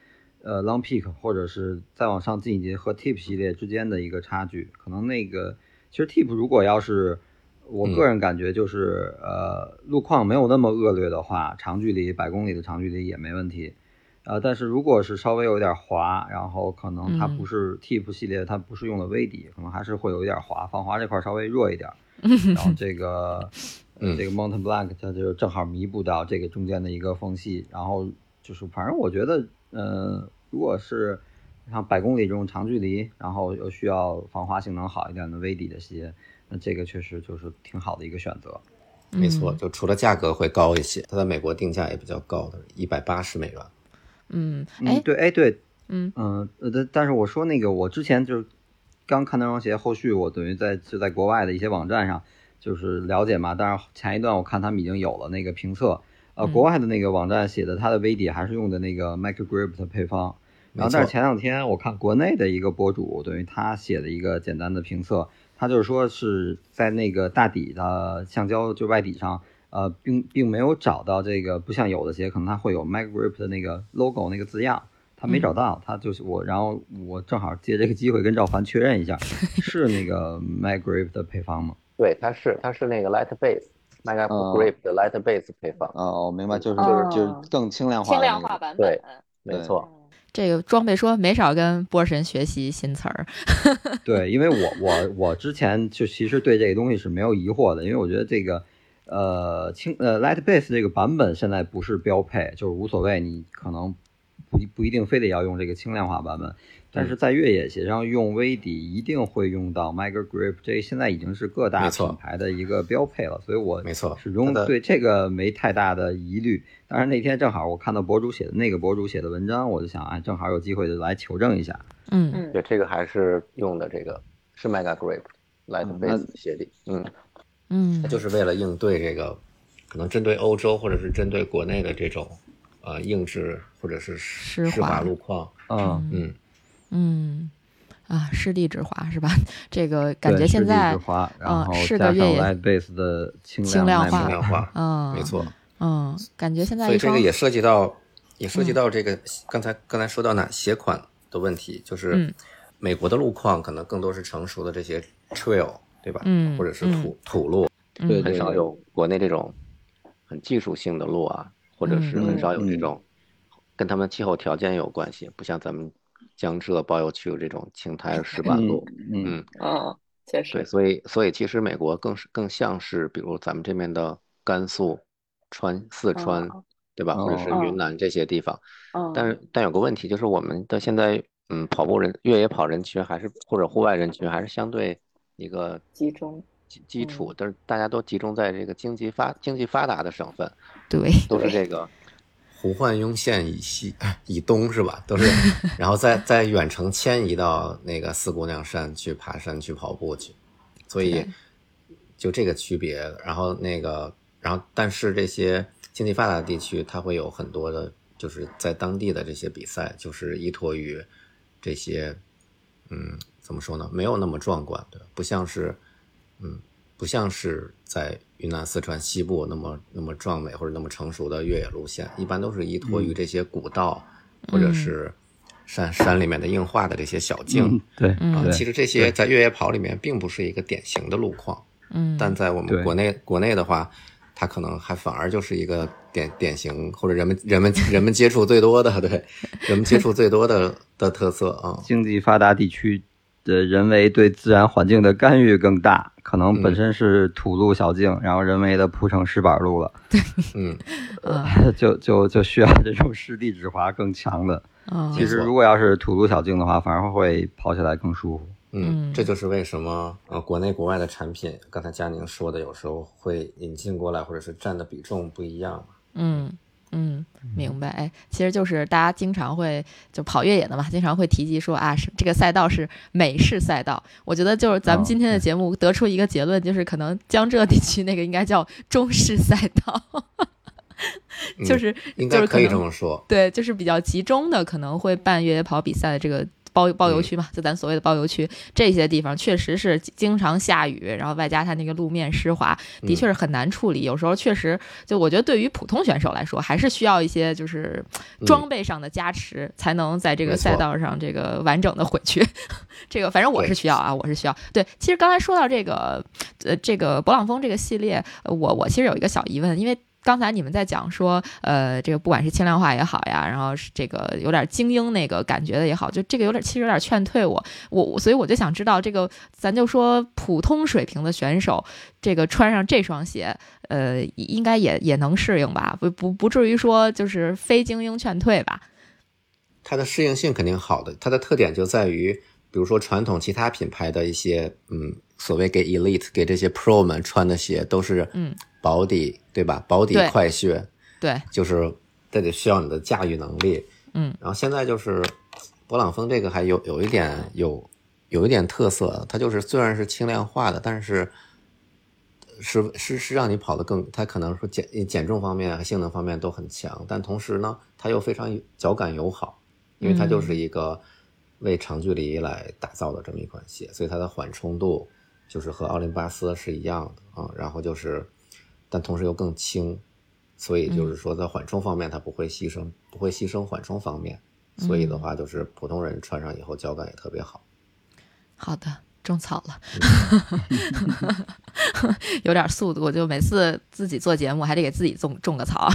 Speaker 3: 呃 Long Peak 或者是再往上进一级和 Tip 系列之间的一个差距。可能那个其实 Tip 如果要是我个人感觉就是、呃路况没有那么恶劣的话，长距离百公里的长距离也没问题。呃，但是如果是稍微有点滑，然后可能它
Speaker 1: 嗯
Speaker 3: 不是 Tip 系列，它不是用的微底，可能还是会有一点滑，防滑这块稍微弱一点。然后这个，呃
Speaker 4: 嗯
Speaker 3: 这个 Mountain Black 它就正好弥补到这个中间的一个缝隙。然后就是，反正我觉得，呃，如果是像百公里这种长距离，然后又需要防滑性能好一点的微底的鞋，那这个确实就是挺好的一个选择。
Speaker 4: 没错，就除了价格会高一些，它在美国定价也比较高的，一百八十美元。
Speaker 1: 嗯，哎
Speaker 3: 嗯，，对，哎，对，
Speaker 1: 嗯
Speaker 3: 嗯，呃，但但是我说那个，我之前就是刚看那双鞋，后续我等于在就在国外的一些网站上就是了解嘛，但是前一段我看他们已经有了那个评测，呃，
Speaker 1: 嗯
Speaker 3: 国外的那个网站写的它的微底还是用的那个 Micro Grip 的配方，然后但是前两天我看国内的一个博主，等于他写的一个简单的评测，他就是说是在那个大底的橡胶就外底上。呃，并并没有找到这个，不像有的鞋可能它会有 Micro Grip 的那个 logo 那个字样，他没找到，他就是我，然后我正好借这个机会跟赵凡确认一下，是那个 Micro Grip 的配方吗？
Speaker 4: 对，它是它是那个 Light Base m a g a
Speaker 3: 嗯
Speaker 4: Grip 的 Light Base 配方。
Speaker 3: 哦，我明白，就是
Speaker 2: 就是
Speaker 3: 就是更轻量化，
Speaker 2: 轻量化。版本
Speaker 4: 对
Speaker 2: 本。
Speaker 4: 没错，
Speaker 1: 这个装备说没少跟波神学习新词儿。
Speaker 3: 对，因为我我我之前就其实对这个东西是没有疑惑的，因为我觉得这个呃轻呃 light base 这个版本现在不是标配，就是无所谓，你可能不不一定非得要用这个轻量化版本。但是在越野鞋上用微底一定会用到 Micro Grip，这现在已经是各大品牌的一个标配了，所以我
Speaker 4: 没错
Speaker 3: 始终对这个没太大的疑虑。当然那天正好我看到博主写的那个博主写的文章，我就想，哎，正好有机会就来求证一下。
Speaker 1: 嗯。
Speaker 4: 嗯，对，这个还是用的这个是 Mega Grip Light Base 鞋底，嗯。
Speaker 1: 嗯，
Speaker 4: 就是为了应对这个可能针对欧洲或者是针对国内的这种呃硬质或者是湿滑路况，
Speaker 3: 嗯。
Speaker 4: 嗯。
Speaker 1: 嗯，啊，湿地之华是吧？这个感觉现在，
Speaker 3: 嗯，
Speaker 1: 是个越野
Speaker 3: base 的轻
Speaker 1: 量
Speaker 4: 化，轻
Speaker 1: 量
Speaker 4: 化，
Speaker 1: 嗯，
Speaker 4: 没错，
Speaker 1: 嗯，感觉现在，
Speaker 4: 所以这个也涉及到，也涉及到这个刚才刚才说到哪鞋款的问题，就是美国的路况可能更多是成熟的这些 trail，对吧？
Speaker 1: 嗯，
Speaker 4: 或者是土土路，
Speaker 3: 对，
Speaker 4: 很少有国内这种很技术性的路啊，或者是很少有这种跟他们气候条件有关系，不像咱们。江浙包邮区有这种青苔石板路，
Speaker 3: 嗯
Speaker 5: 嗯，确实
Speaker 4: 对，所以所以其实美国更是更像是，比如咱们这边的甘肃、川、四川，对吧？或者是云南这些地方。
Speaker 5: 嗯，
Speaker 4: 但是但有个问题就是，我们的现在嗯跑步人越野跑人群还是或者户外人群还是相对一个
Speaker 5: 集中
Speaker 4: 基基础，但是大家都集中在这个经济发经济发达的省份，
Speaker 1: 对，
Speaker 4: 都是这个。胡焕庸县以西、以东是吧？都是，然后再再远程迁移到那个四姑娘山去爬山去跑步去，所以就这个区别。然后那个，然后但是这些经济发达的地区，它会有很多的，就是在当地的这些比赛，就是依托于这些，嗯，怎么说呢？没有那么壮观，对，不像是，嗯。不像是在云南、四川西部那么那么壮美或者那么成熟的越野路线，一般都是依托于这些古道或者是山山里面的硬化的这些小径。
Speaker 3: 对，
Speaker 4: 啊，其实这些在越野跑里面并不是一个典型的路况。
Speaker 1: 嗯，
Speaker 4: 但在我们国内国内的话，它可能还反而就是一个典典型或者人们人们人们接触最多的，对，人们接触最多的的特色啊。
Speaker 3: 经济发达地区。的人为对自然环境的干预更大，可能本身是土路小径，然后人为的铺成石板路了。
Speaker 1: 对，
Speaker 4: 嗯，
Speaker 3: 就就就需要这种湿地止滑更强的。其实如果要是土路小径的话，反而会跑起来更舒服。
Speaker 4: 嗯，这就是为什么呃，国内国外的产品，刚才佳宁说的，有时候会引进过来，或者是占的比重不一样。
Speaker 1: 嗯。嗯，明白。哎，其实就是大家经常会就跑越野的嘛，经常会提及说啊，是这个赛道是美式赛道。我觉得就是咱们今天的节目得出一个结论，就是可能江浙地区那个应该叫中式赛道，就是
Speaker 4: 应该可以这么说。
Speaker 1: 对，就是比较集中的，可能会办越野跑比赛的这个。包包邮区嘛，就咱所谓的包邮区，这些地方确实是经常下雨，然后外加它那个路面湿滑，的确是很难处理。有时候确实，就我觉得对于普通选手来说，还是需要一些就是装备上的加持，才能在这个赛道上这个完整的回去。这个反正我是需要啊，我是需要。对，其实刚才说到这个，呃，这个勃朗峰这个系列，我我其实有一个小疑问，因为。刚才你们在讲说，呃，这个不管是轻量化也好呀，然后是这个有点精英那个感觉的也好，就这个有点其实有点劝退我，我所以我就想知道，这个咱就说普通水平的选手，这个穿上这双鞋，呃，应该也也能适应吧？不不不至于说就是非精英劝退吧？
Speaker 4: 它的适应性肯定好的，它的特点就在于，比如说传统其他品牌的一些，嗯，所谓给 elite 给这些 pro 们穿的鞋都是，
Speaker 1: 嗯。
Speaker 4: 保底对吧？保底快靴，
Speaker 1: 对，
Speaker 4: 就是这得需要你的驾驭能力。
Speaker 1: 嗯，
Speaker 4: 然后现在就是勃朗峰这个还有有一点有有一点特色，它就是虽然是轻量化的，但是是是是让你跑得更，它可能说减减重方面和性能方面都很强，但同时呢，它又非常脚感友好，因为它就是一个为长距离来打造的这么一款鞋，所以它的缓冲度就是和奥林巴斯是一样的啊。然后就是。但同时又更轻，所以就是说在缓冲方面它不会牺牲，不会牺牲缓冲方面，所以的话就是普通人穿上以后脚感也特别好。
Speaker 1: 好的，种草了，有点速度，就每次自己做节目还得给自己种种个草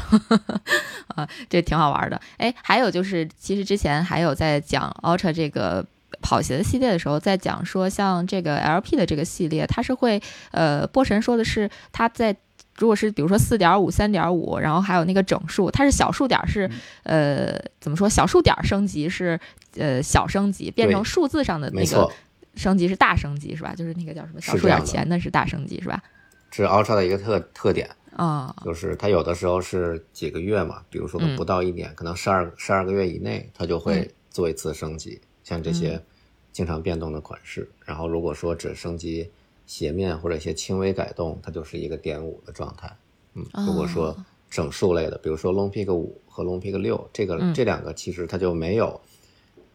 Speaker 1: 啊，这挺好玩的。哎，还有就是，其实之前还有在讲 Ultra 这个跑鞋的系列的时候，在讲说像这个 LP 的这个系列，它是会呃，波神说的是他在。如果是比如说四点五、三点五，然后还有那个整数，它是小数点是呃怎么说？小数点升级是呃小升级，变成数字上的那个升级是大升级是吧？就是那个叫什么小数点前的是大升级是吧？
Speaker 4: 是 Ultra 的一个特特点
Speaker 1: 啊，
Speaker 4: 就是它有的时候是几个月嘛，比如说不到一年，可能十二十二个月以内，它就会做一次升级，像这些经常变动的款式。然后如果说只升级鞋面或者一些轻微改动，它就是一个点五的状态。嗯，如果说整数类的，比如说 Long Peak 五和 Long Peak 六，这个这两个其实它就没有，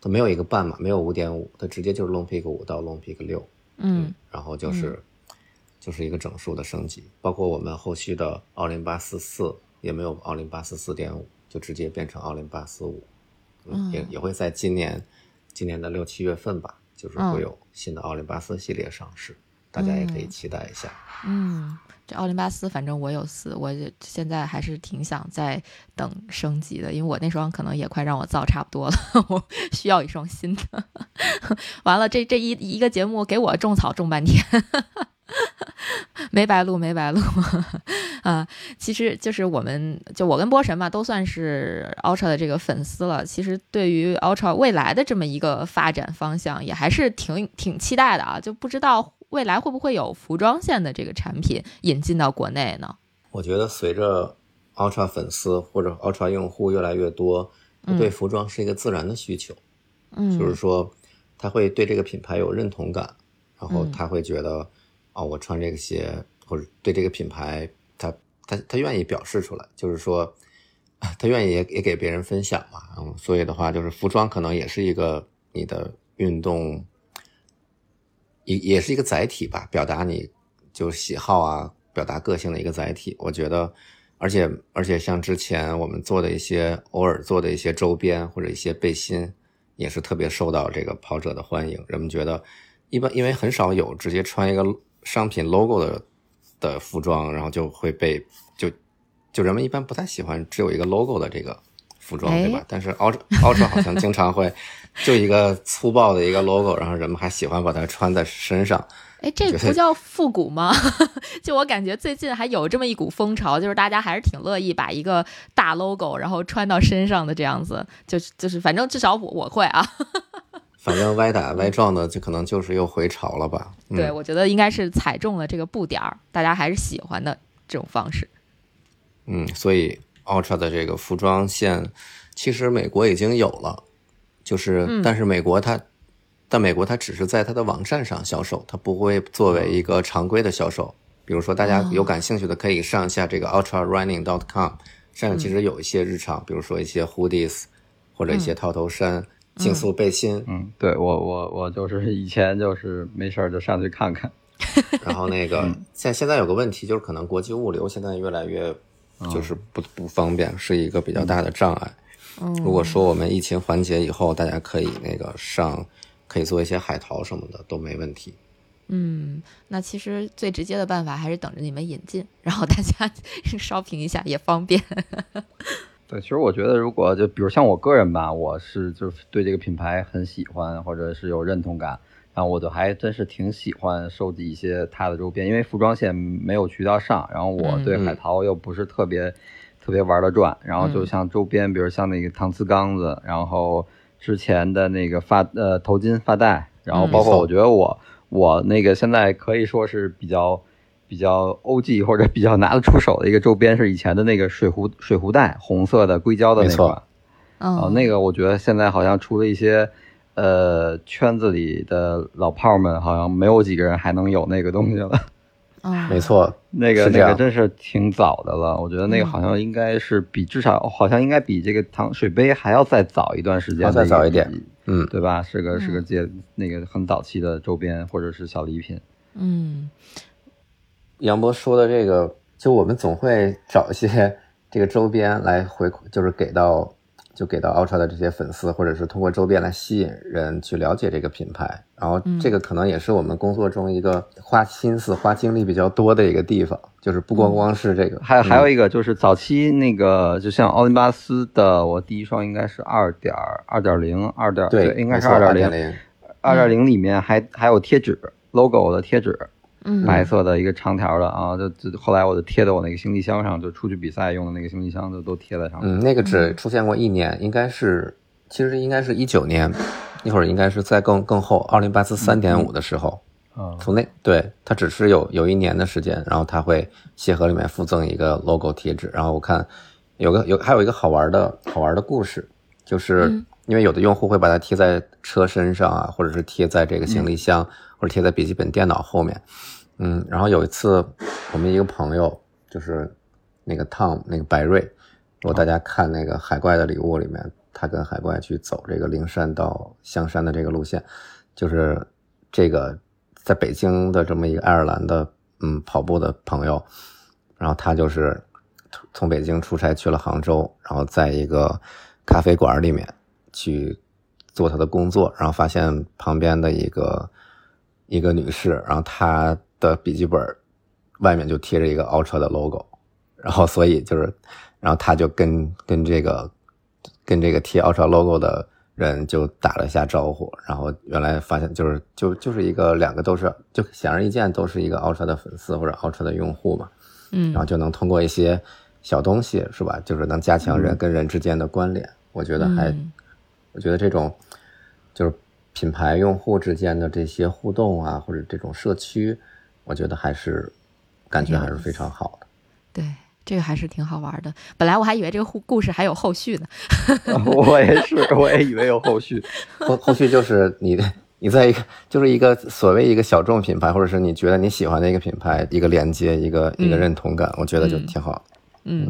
Speaker 4: 它没有一个半嘛，没有五点五，它直接就是 Long Peak 五到 Long Peak 六。
Speaker 1: 嗯，
Speaker 4: 然后就是。就是一个整数的升级，包括我们后续的奥林巴斯四也没有奥林巴斯四点五，就直接变成奥林巴斯五，嗯，也也会在今年，今年的六七月份吧，就是会有新的奥林巴斯系列上市，大家也可以期待一下。
Speaker 1: 嗯，这奥林巴斯反正我有四，我现在还是挺想再等升级的，因为我那双可能也快让我造差不多了，我需要一双新的。完了，这这一一个节目给我种草种半天。没白录，没白录 啊！其实就是我们，就我跟波神嘛，都算是 Ultra 的这个粉丝了。其实对于 Ultra 未来的这么一个发展方向，也还是挺挺期待的啊！就不知道未来会不会有服装线的这个产品引进到国内呢？
Speaker 4: 我觉得随着 Ultra 粉丝或者 Ultra 用户越来越多，对服装是一个自然的需求。
Speaker 1: 嗯，
Speaker 4: 就是说他会对这个品牌有认同感，然后他会觉得。哦，我穿这个鞋，或者对这个品牌，他他他愿意表示出来，就是说，他愿意也也给别人分享嘛。嗯，所以的话，就是服装可能也是一个你的运动，也也是一个载体吧，表达你就喜好啊，表达个性的一个载体。我觉得，而且而且像之前我们做的一些偶尔做的一些周边或者一些背心，也是特别受到这个跑者的欢迎。人们觉得，一般因为很少有直接穿一个。商品 logo 的的服装，然后就会被就就人们一般不太喜欢只有一个 logo 的这个服装，对吧？但是 Ultra Ultra 好像经常会 就一个粗暴的一个 logo，然后人们还喜欢把它穿在身上。
Speaker 1: 哎，这不叫复古吗？就我感觉最近还有这么一股风潮，就是大家还是挺乐意把一个大 logo 然后穿到身上的这样子，就就是反正至少我我会啊。
Speaker 4: 反正歪打歪撞的，就可能就是又回潮了吧？
Speaker 1: 对，我觉得应该是踩中了这个步点儿，大家还是喜欢的这种方式。
Speaker 4: 嗯，所以 Ultra 的这个服装线，其实美国已经有了，就是但是美国它，但美国它只是在它的网站上销售，它不会作为一个常规的销售。比如说，大家有感兴趣的可以上一下这个 Ultra Running dot com，上面其实有一些日常，比如说一些 hoodies 或者一些套头衫。竞速背心，
Speaker 3: 嗯，对我我我就是以前就是没事儿就上去看看，
Speaker 4: 然后那个现现在有个问题就是可能国际物流现在越来越就是不不方便，是一个比较大的障碍。如果说我们疫情缓解以后，大家可以那个上可以做一些海淘什么的都没问题。
Speaker 1: 嗯，那其实最直接的办法还是等着你们引进，然后大家 烧屏一下也方便。
Speaker 3: 对，其实我觉得，如果就比如像我个人吧，我是就是对这个品牌很喜欢，或者是有认同感，然后我就还真是挺喜欢收集一些它的周边，因为服装线没有渠道上，然后我对海淘又不是特别特别玩得转，然后就像周边，比如像那个搪瓷缸子，然后之前的那个发呃头巾发带，然后包括我觉得我我那个现在可以说是比较。比较 OG 或者比较拿得出手的一个周边是以前的那个水壶水壶袋，红色的硅胶的那款。
Speaker 1: 哦，
Speaker 3: 那个我觉得现在好像除了一些，呃，圈子里的老炮们好像没有几个人还能有那个东西了。
Speaker 1: 啊，
Speaker 4: 没错，
Speaker 3: 那个那个真是挺早的了。我觉得那个好像应该是比至少好像应该比这个糖水杯还要再早一段时间，
Speaker 4: 再早一点，嗯，
Speaker 3: 对吧？是个是个介那个很早期的周边或者是小礼品。
Speaker 1: 嗯。
Speaker 4: 杨博说的这个，就我们总会找一些 这个周边来回馈，就是给到，就给到 Ultra 的这些粉丝，或者是通过周边来吸引人去了解这个品牌。然后这个可能也是我们工作中一个花心思、花精力比较多的一个地方，就是不光光是这个，
Speaker 3: 还有还有一个就是早期那个，就像奥林巴斯的，我第一双应该是二点二点零，二点对，应该是二点零，二点零里面还还有贴纸，logo 的贴纸。
Speaker 1: 嗯，
Speaker 3: 白色的一个长条的啊，就就后来我就贴在我那个行李箱上，就出去比赛用的那个行李箱就都贴在上面。
Speaker 4: 嗯，那个只出现过一年，应该是其实应该是一九年，那会儿应该是在更更后，奥林巴斯三点五的时候。
Speaker 3: 啊，
Speaker 4: 从那对它只是有有一年的时间，然后它会鞋盒里面附赠一个 logo 贴纸，然后我看有个有还有一个好玩的好玩的故事，就是因为有的用户会把它贴在车身上啊，或者是贴在这个行李箱，或者贴在笔记本电脑后面，嗯，然后有一次我们一个朋友就是那个 Tom 那个白瑞，如果大家看那个海怪的礼物里面，他跟海怪去走这个灵山到香山的这个路线，就是这个。在北京的这么一个爱尔兰的嗯跑步的朋友，然后他就是从北京出差去了杭州，然后在一个咖啡馆里面去做他的工作，然后发现旁边的一个一个女士，然后她的笔记本外面就贴着一个 Ultra 的 logo，然后所以就是，然后他就跟跟这个跟这个贴 Ultra logo 的。人就打了一下招呼，然后原来发现就是就就是一个两个都是就显而易见都是一个 Ultra 的粉丝或者 Ultra 的用户嘛，
Speaker 1: 嗯，
Speaker 4: 然后就能通过一些小东西是吧，就是能加强人跟人之间的关联。我觉得还，我觉得这种就是品牌用户之间的这些互动啊，或者这种社区，我觉得还是感觉还是非常好的。
Speaker 1: 对。这个还是挺好玩的。本来我还以为这个故故事还有后续呢。
Speaker 3: 我也是，我也以为有后续。
Speaker 4: 后后续就是你你在一个就是一个所谓一个小众品牌，或者是你觉得你喜欢的一个品牌，一个连接，一个一个认同感，我觉得就挺好。
Speaker 1: 嗯，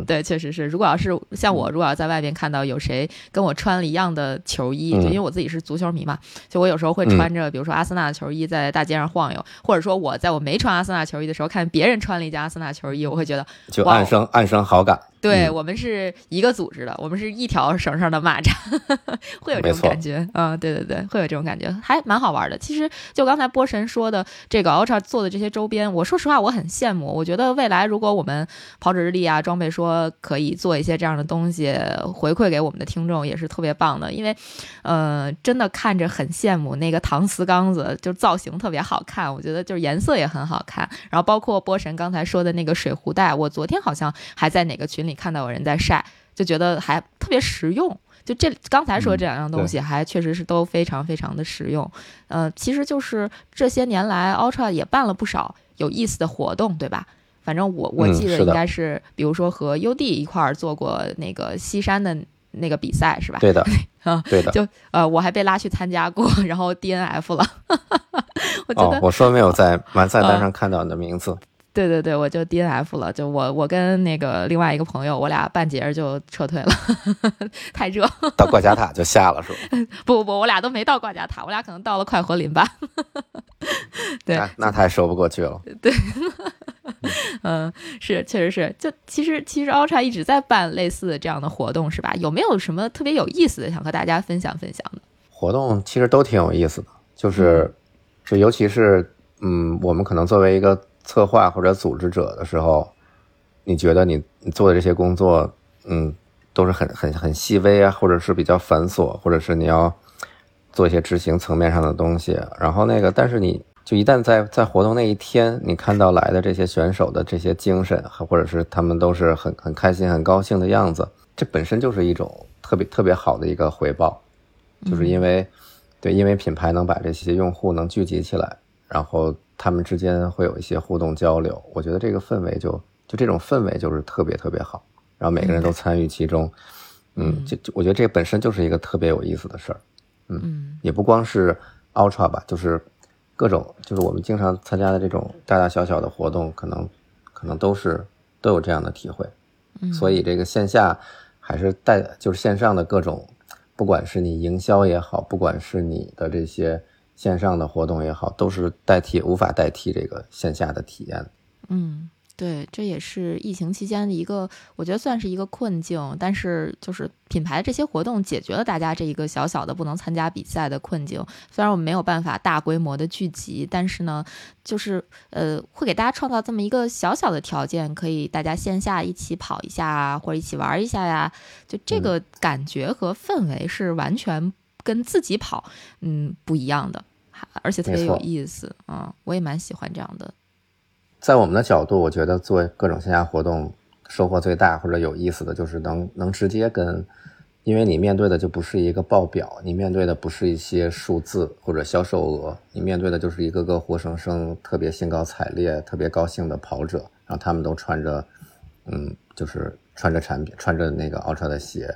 Speaker 1: 对，确实是。如果要是像我，如果要在外边看到有谁跟我穿了一样的球衣，就因为我自己是足球迷嘛，就我有时候会穿着，比如说阿森纳的球衣在大街上晃悠，或者说我在我没穿阿森纳球衣的时候，看别人穿了一件阿森纳球衣，我会觉得
Speaker 4: 就暗生暗生好感。
Speaker 1: 对我们是一个组织的，我们是一条绳上的蚂蚱，会有这种感觉。嗯，对对对，会有这种感觉，还蛮好玩的。其实就刚才波神说的这个 Ultra 做的这些周边，我说实话我很羡慕。我觉得未来如果我们跑者日历啊装备说可以做一些这样的东西回馈给我们的听众，也是特别棒的。因为，呃，真的看着很羡慕那个搪瓷缸子，就造型特别好看，我觉得就是颜色也很好看。然后包括波神刚才说的那个水壶袋，我昨天好像还在哪个群里。看到有人在晒，就觉得还特别实用。就这刚才说这两样东西，还确实是都非常非常的实用。呃，其实就是这些年来，Ultra 也办了不少有意思的活动，对吧？反正我我记得应该是，比如说和 UD 一块儿做过那个西山的那个比赛，是吧？
Speaker 4: 对的，
Speaker 1: 啊，
Speaker 4: 对的。
Speaker 1: 就呃，我还被拉去参加过，然后 DNF 了。我觉得
Speaker 4: 我说没有在完赛单上看到你的名字。
Speaker 1: 对对对，我就 D N F 了，就我我跟那个另外一个朋友，我俩半截就撤退了，太热。
Speaker 4: 到挂甲塔就下了是吧？
Speaker 1: 不不不，我俩都没到挂甲塔，我俩可能到了快活林吧。对，
Speaker 4: 那太说不过去了。
Speaker 1: 对，嗯，是，确实是。就其实其实 Ultra 一直在办类似的这样的活动，是吧？有没有什么特别有意思的想和大家分享分享的？
Speaker 4: 活动其实都挺有意思的，就是就尤其是嗯，我们可能作为一个。策划或者组织者的时候，你觉得你你做的这些工作，嗯，都是很很很细微啊，或者是比较繁琐，或者是你要做一些执行层面上的东西。然后那个，但是你就一旦在在活动那一天，你看到来的这些选手的这些精神，或者是他们都是很很开心、很高兴的样子，这本身就是一种特别特别好的一个回报，就是因为对，因为品牌能把这些用户能聚集起来，然后。他们之间会有一些互动交流，我觉得这个氛围就就这种氛围就是特别特别好，然后每个人都参与其中，嗯，就就我觉得这本身就是一个特别有意思的事儿，嗯，也不光是 Ultra 吧，就是各种就是我们经常参加的这种大大小小的活动，可能可能都是都有这样的体会，所以这个线下还是带就是线上的各种，不管是你营销也好，不管是你的这些。线上的活动也好，都是代替无法代替这个线下的体验。
Speaker 1: 嗯，对，这也是疫情期间的一个，我觉得算是一个困境。但是就是品牌这些活动解决了大家这一个小小的不能参加比赛的困境。虽然我们没有办法大规模的聚集，但是呢，就是呃，会给大家创造这么一个小小的条件，可以大家线下一起跑一下啊，或者一起玩一下呀。就这个感觉和氛围是完全跟自己跑，嗯，不一样的。而且特别有意思啊！我也蛮喜欢这样的
Speaker 4: 在我们的角度，我觉得做各种线下活动收获最大或者有意思的就是能能直接跟，因为你面对的就不是一个报表，你面对的不是一些数字或者销售额，你面对的就是一个个活生生特别兴高采烈、特别高兴的跑者，然后他们都穿着，嗯，就是穿着产品，穿着那个 Ultra 的鞋，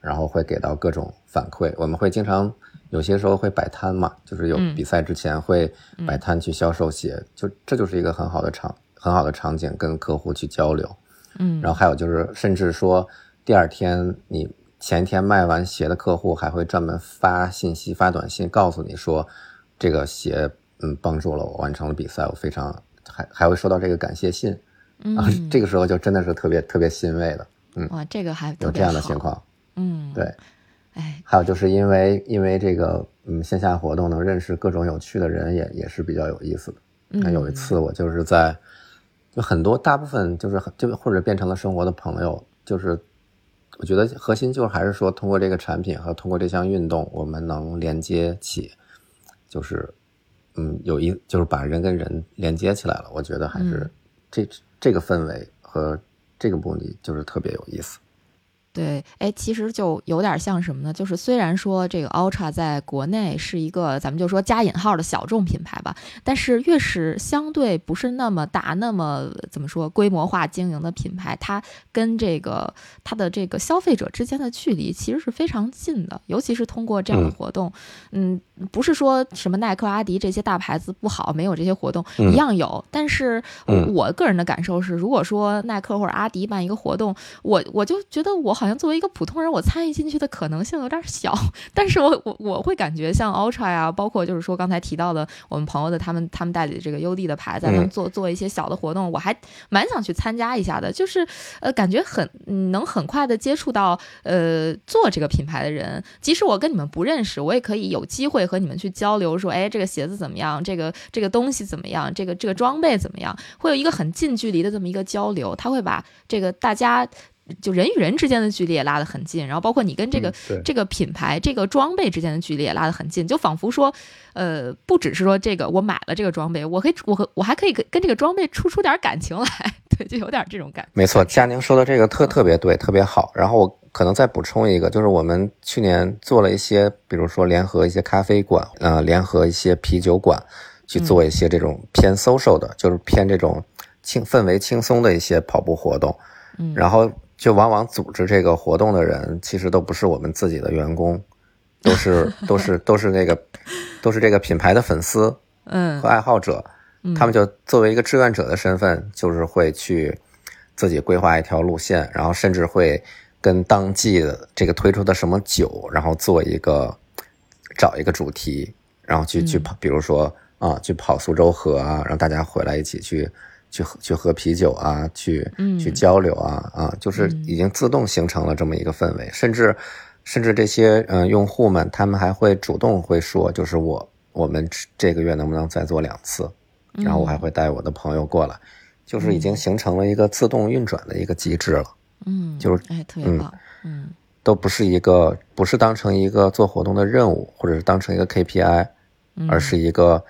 Speaker 4: 然后会给到各种反馈。我们会经常有些时候会摆摊嘛，就是有比赛之前会摆摊去销售鞋，就这就是一个很好的场很好的场景，跟客户去交流。
Speaker 1: 嗯，
Speaker 4: 然后还有就是，甚至说第二天你前一天卖完鞋的客户还会专门发信息、发短信告诉你说，这个鞋嗯帮助了我完成了比赛，我非常还还会收到这个感谢信，嗯，这个时候就真的是特别特别欣慰的，嗯，
Speaker 1: 哇，这个还
Speaker 4: 有这样的情况，
Speaker 1: 嗯，
Speaker 4: 对，
Speaker 1: 哎，
Speaker 4: 还有就是因为因为这个嗯线下活动能认识各种有趣的人，也也是比较有意思的。那有一次我就是在。就很多，大部分就是很就或者变成了生活的朋友，就是我觉得核心就是还是说通过这个产品和通过这项运动，我们能连接起，就是嗯有一就是把人跟人连接起来了。我觉得还是这这个氛围和这个目的就是特别有意思。
Speaker 1: 对，哎，其实就有点像什么呢？就是虽然说这个 Ultra 在国内是一个咱们就说加引号的小众品牌吧，但是越是相对不是那么大、那么怎么说规模化经营的品牌，它跟这个它的这个消费者之间的距离其实是非常近的。尤其是通过这样的活动，嗯，不是说什么耐克、阿迪这些大牌子不好，没有这些活动一样有。但是我个人的感受是，如果说耐克或者阿迪办一个活动，我我就觉得我。好像作为一个普通人，我参与进去的可能性有点小，但是我我我会感觉像 Ultra 呀，包括就是说刚才提到的我们朋友的他们他们代理的这个 UD 的牌子，他们做做一些小的活动，我还蛮想去参加一下的。就是呃，感觉很能很快的接触到呃做这个品牌的人，即使我跟你们不认识，我也可以有机会和你们去交流，说哎这个鞋子怎么样，这个这个东西怎么样，这个这个装备怎么样，会有一个很近距离的这么一个交流，他会把这个大家。就人与人之间的距离也拉得很近，然后包括你跟这个这个品牌、这个装备之间的距离也拉得很近，就仿佛说，呃，不只是说这个我买了这个装备，我可以我和我还可以跟跟这个装备出出点感情来，对，就有点这种感觉。
Speaker 4: 没错，佳宁说的这个特特别对，特别好。然后我可能再补充一个，就是我们去年做了一些，比如说联合一些咖啡馆，呃，联合一些啤酒馆，去做一些这种偏 social 的，就是偏这种轻氛围轻松的一些跑步活动，
Speaker 1: 嗯，
Speaker 4: 然后。就往往组织这个活动的人，其实都不是我们自己的员工，都是 都是都是那个，都是这个品牌的粉丝，
Speaker 1: 嗯，
Speaker 4: 和爱好者，他们就作为一个志愿者的身份，就是会去自己规划一条路线，然后甚至会跟当季的这个推出的什么酒，然后做一个找一个主题，然后去去跑，比如说啊，去跑苏州河啊，让大家回来一起去。去喝去喝啤酒啊，去去交流啊啊，就是已经自动形成了这么一个氛围，甚至甚至这些嗯用户们，他们还会主动会说，就是我我们这个月能不能再做两次，然后我还会带我的朋友过来，就是已经形成了一个自动运转的一个机制了，
Speaker 1: 嗯，
Speaker 4: 就是
Speaker 1: 哎特别棒，嗯，
Speaker 4: 都不是一个不是当成一个做活动的任务，或者是当成一个 KPI，而是一个。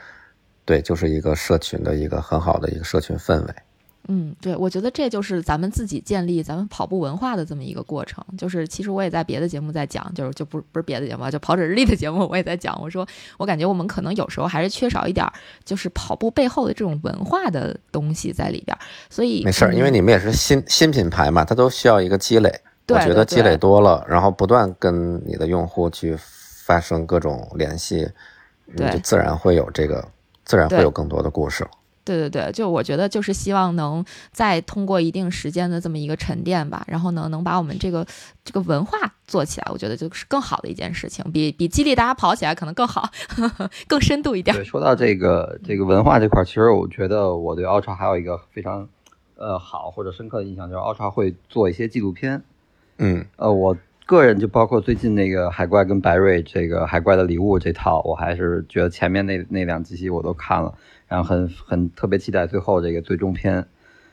Speaker 4: 对，就是一个社群的一个很好的一个社群氛围。
Speaker 1: 嗯，对，我觉得这就是咱们自己建立咱们跑步文化的这么一个过程。就是其实我也在别的节目在讲，就是就不不是别的节目，就跑者日历的节目，我也在讲。我说我感觉我们可能有时候还是缺少一点，就是跑步背后的这种文化的东西在里边。所以
Speaker 4: 没事儿，因为你们也是新新品牌嘛，它都需要一个积累。
Speaker 1: 我
Speaker 4: 觉得积累多了，然后不断跟你的用户去发生各种联系，你就自然会有这个。自然会有更多的故事。
Speaker 1: 对对对，就我觉得就是希望能再通过一定时间的这么一个沉淀吧，然后呢，能把我们这个这个文化做起来，我觉得就是更好的一件事情，比比激励大家跑起来可能更好，更深度一点。
Speaker 3: 对，说到这个这个文化这块，其实我觉得我对 Ultra 还有一个非常呃好或者深刻的印象，就是 Ultra 会做一些纪录片。
Speaker 4: 嗯，
Speaker 3: 呃，我。个人就包括最近那个海怪跟白瑞这个海怪的礼物这套，我还是觉得前面那那两集我都看了，然后很很特别期待最后这个最终篇。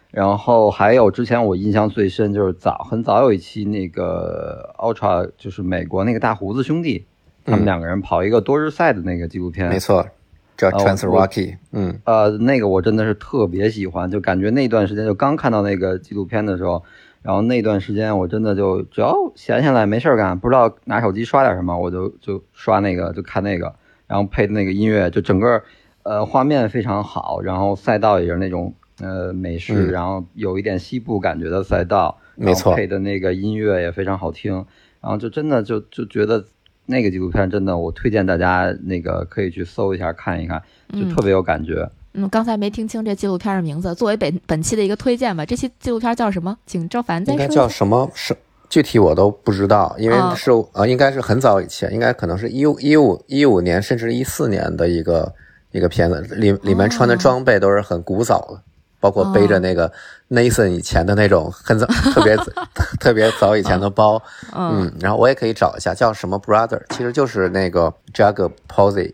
Speaker 3: 然后还有之前我印象最深就是早很早有一期那个 Ultra 就是美国那个大胡子兄弟，他们两个人跑一个多日赛的那个纪录片。
Speaker 4: 没错，叫
Speaker 3: 呃
Speaker 4: Trans
Speaker 3: 我
Speaker 4: Rocky，嗯
Speaker 3: 呃，那个我真的是特别喜欢，就感觉那段时间就刚看到那个纪录片的时候，然后那段时间我真的就只要闲下来没事儿干，不知道拿手机刷点什么，我就就刷那个就看那个，然后配的那个音乐，就整个呃画面非常好，然后赛道也是那种呃美式，
Speaker 4: 嗯
Speaker 3: 然后有一点西部感觉的赛道，
Speaker 4: 没错
Speaker 3: 配的那个音乐也非常好听，然后就真的就就觉得。那个纪录片真的，我推荐大家那个可以去搜一下看一看，就
Speaker 1: 嗯
Speaker 3: 特别有感觉。
Speaker 1: 嗯，刚才没听清这纪录片的名字，作为本本期的一个推荐吧。这期纪录片叫什么？请赵凡再说应该。
Speaker 4: 叫什么？是具体我都不知道，因为
Speaker 1: 啊
Speaker 4: 是呃，应该是很早以前，应该可能是一五一五一五年甚至一四年的一个一个片子，里里面穿的
Speaker 1: 哦。
Speaker 4: 装备都是很古早的，包括背着那个 Nathan 以前的那种很早特别 特别早以前的包，
Speaker 1: 嗯。
Speaker 4: 嗯，然后我也可以找一下叫什么 Brother，其实就是那个 Jag Posey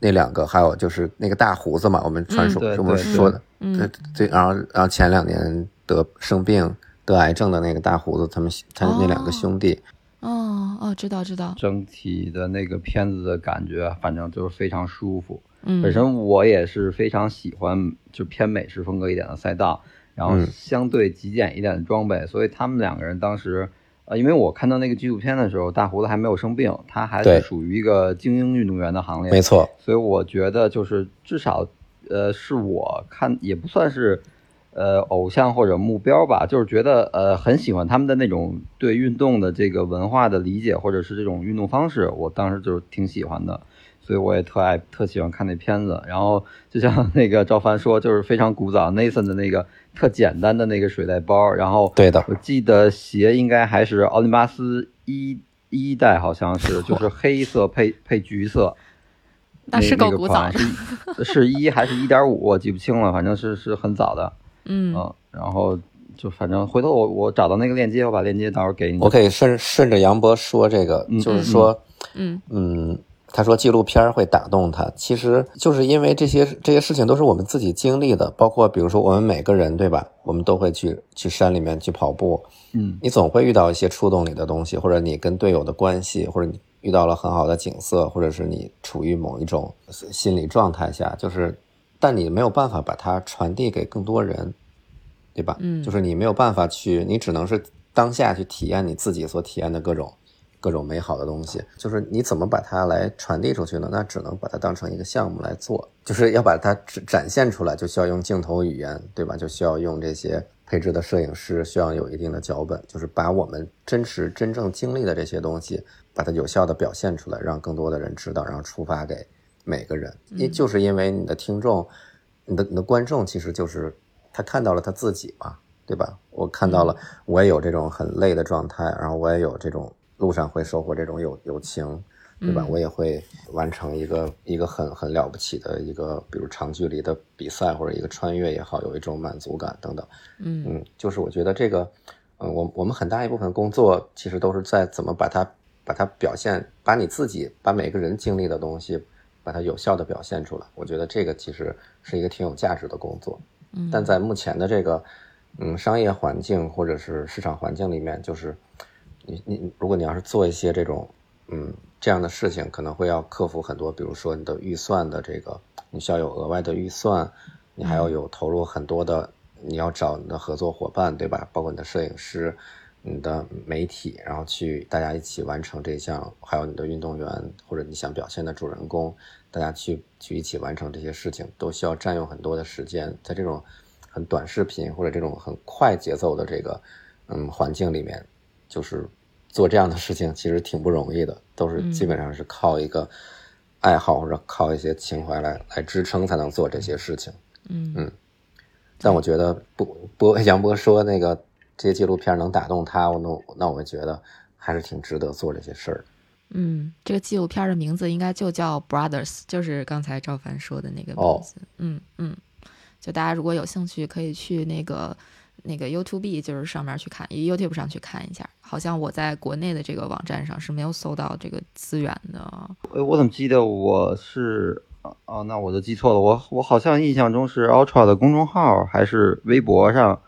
Speaker 4: 那两个，还有就是那个大胡子嘛，我们传说、
Speaker 3: 嗯对
Speaker 4: 我们说的，对
Speaker 1: 嗯。
Speaker 4: 对，然后然后前两年得生病得癌症的那个大胡子，他们他那两个兄弟，
Speaker 1: 哦哦，知道知道。
Speaker 3: 整体的那个片子的感觉，反正就是非常舒服。
Speaker 1: 嗯，
Speaker 3: 本身我也是非常喜欢就偏美式风格一点的赛道，然后
Speaker 4: 嗯。
Speaker 3: 相对极简一点的装备，所以他们两个人当时，呃，因为我看到那个纪录片的时候，大胡子还没有生病，他还
Speaker 4: 对。
Speaker 3: 是属于一个精英运动员的行列，
Speaker 4: 没错，
Speaker 3: 所以我觉得就是至少，呃，是我看也不算是，呃，偶像或者目标吧，就是觉得呃很喜欢他们的那种对运动的这个文化的理解，或者是这种运动方式，我当时就是挺喜欢的，所以我也特爱特喜欢看那片子。然后就像 那个赵凡说，就是非常古早，Nathan 的那个特简单的那个水袋包，然后
Speaker 4: 对的
Speaker 3: 我记得鞋应该还是奥林巴斯一一代，好像是就是黑色配配橘色。
Speaker 1: 那是够
Speaker 3: 个
Speaker 1: 古早
Speaker 3: 款是是一还是一点五，我记不清了，反正是是很早的，
Speaker 1: 嗯
Speaker 3: 嗯，然后就反正回头我我找到那个链接，我把链接到时候给你。
Speaker 4: 我可以顺顺着杨博说这个，
Speaker 3: 嗯
Speaker 4: 就是说，
Speaker 1: 嗯
Speaker 4: 嗯，他说纪录片会打动他，其实就是因为这些这些事情都是我们自己经历的，包括比如说我们每个人对吧，我们都会去去山里面去跑步，
Speaker 3: 嗯。
Speaker 4: 你总会遇到一些触动你的东西，或者你跟队友的关系，或者你遇到了很好的景色，或者是你处于某一种心理状态下，就是，但你没有办法把它传递给更多人，对吧？
Speaker 1: 嗯。
Speaker 4: 就是你没有办法去，你只能是当下去体验你自己所体验的各种各种美好的东西。就是你怎么把它来传递出去呢？那只能把它当成一个项目来做，就是要把它展展现出来，就需要用镜头语言，对吧？就需要用这些配置的摄影师，需要有一定的脚本，就是把我们真实真正经历的这些东西，把它有效的表现出来，让更多的人知道，然后触发给每个人。因就是因为你的听众，你的你的观众，其实就是他看到了他自己嘛，对吧？我看到了，我也有这种很累的状态，然后我也有这种路上会收获这种友友情，对吧？
Speaker 1: 嗯
Speaker 4: 我也会完成一个一个很很了不起的一个，比如长距离的比赛或者一个穿越也好，有一种满足感等等。
Speaker 1: 嗯
Speaker 4: 嗯，就是我觉得这个，嗯，我我们很大一部分工作其实都是在怎么把它把它表现，把你自己把每个人经历的东西，把它有效的表现出来。我觉得这个其实是一个挺有价值的工作。
Speaker 1: 嗯，
Speaker 4: 但在目前的这个嗯商业环境或者是市场环境里面，就是你你如果你要是做一些这种嗯这样的事情，可能会要克服很多，比如说你的预算的这个，你需要有额外的预算，你还要有投入很多的，你要找你的合作伙伴，对吧？包括你的摄影师。你的媒体，然后去大家一起完成这项，还有你的运动员或者你想表现的主人公，大家去去一起完成这些事情，都需要占用很多的时间。在这种很短视频或者这种很快节奏的这个嗯环境里面，就是做这样的事情其实挺不容易的，都是基本上是靠一个爱好或者靠一些情怀来来支撑才能做这些事情。
Speaker 1: 嗯
Speaker 4: 嗯但我觉得波波杨波说那个这些纪录片能打动他，我那那我觉得还是挺值得做这些事儿。
Speaker 1: 嗯，这个纪录片的名字应该就叫 Brothers，就是刚才赵凡说的那个名
Speaker 4: 哦
Speaker 1: 字。嗯嗯，就大家如果有兴趣，可以去那个那个 YouTube，就是上面去看，YouTube 上去看一下。好像我在国内的这个网站上是没有搜到这个资源的。
Speaker 3: 哎，我怎么记得我是哦、哦那我就记错了，我我好像印象中是 Ultra 的公众号还是微博上，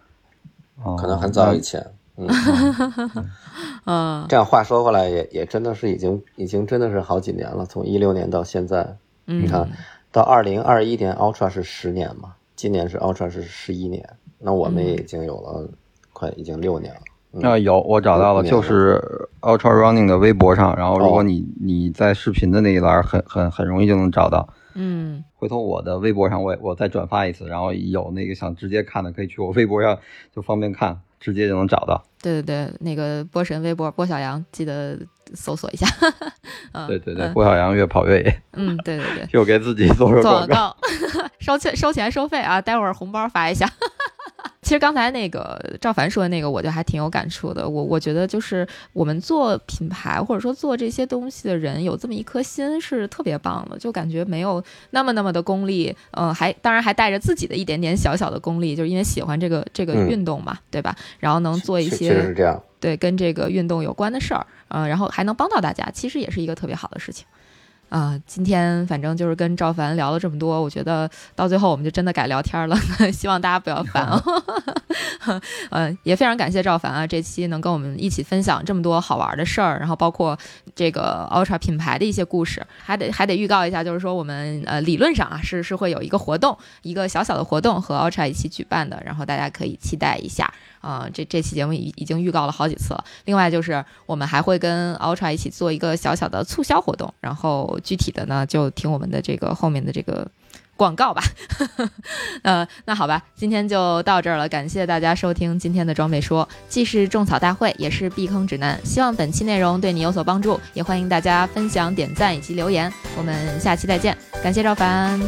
Speaker 3: 哦、
Speaker 4: 可能很早以前。嗯，
Speaker 1: 嗯
Speaker 4: 这样话说回来也，也真的是已经已经真的是好几年了，从一六年到现在，
Speaker 1: 嗯，
Speaker 4: 你看到二零二一年，Ultra 是十年嘛，今年是 Ultra 是十一年，那我们也已经有了快已经六年了。
Speaker 3: 啊，有我找到了，就是 Ultra Running 的微博上，然后如果你你在视频的那一栏，很很很容易就能找到。
Speaker 1: 嗯，
Speaker 3: 回头我的微博上我我再转发一次，然后有那个想直接看的，可以去我微博上就方便看，直接就能找到。
Speaker 1: 对对对，那个波神微博波小杨，记得搜索一下。嗯，
Speaker 3: 对对对，波小杨越跑越野。
Speaker 1: 嗯，对对对，
Speaker 3: 就 给自己做
Speaker 1: 做
Speaker 3: 广
Speaker 1: 告，收钱收钱收费啊，待会儿红包发一下。其实刚才那个赵凡说的那个，我就还挺有感触的。我我觉得就是我们做品牌或者说做这些东西的人，有这么一颗心是特别棒的，就感觉没有那么那么的功利，嗯，还当然还带着自己的一点点小小的功利，就是因为喜欢这个这个运动嘛，对吧？然后能做一些
Speaker 4: 是这样，
Speaker 1: 对，跟这个运动有关的事儿，嗯，然后还能帮到大家，其实也是一个特别好的事情。啊，今天反正就是跟赵凡聊了这么多，我觉得到最后我们就真的改聊天了，希望大家不要烦啊。嗯，也非常感谢赵凡啊，这期能跟我们一起分享这么多好玩的事儿，然后包括这个 Ultra 品牌的一些故事，还得还得预告一下，就是说我们呃理论上啊是是会有一个活动，一个小小的活动和 Ultra 一起举办的，然后大家可以期待一下。啊，这这期节目已已经预告了好几次了。另外就是我们还会跟 Ultra 一起做一个小小的促销活动，然后具体的呢就听我们的这个后面的这个广告吧。呃，那好吧，今天就到这儿了，感谢大家收听今天的装备说，既是种草大会，也是避坑指南。希望本期内容对你有所帮助，也欢迎大家分享、点赞以及留言。我们下期再见，感谢赵凡。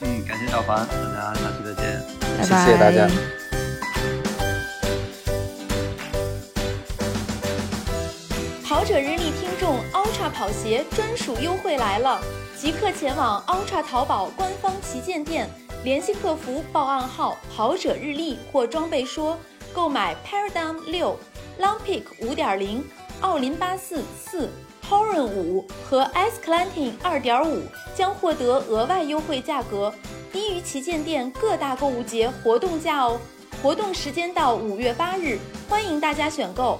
Speaker 3: 嗯，感谢赵凡，大家下期再见，
Speaker 1: 拜拜，
Speaker 4: 谢谢大家。
Speaker 2: 跑者日历听众，Ultra 跑鞋专属优惠来了！即刻前往 Ultra 淘宝官方旗舰店，联系客服报暗号“跑者日历”或“装备说”，购买 Paradigm 六、Long Peak 五点零、奥林巴斯四、Horan 五和 S Clantin 二点五，将获得额外优惠价格，低于旗舰店各大购物节活动价哦！活动时间到五月八日，欢迎大家选购。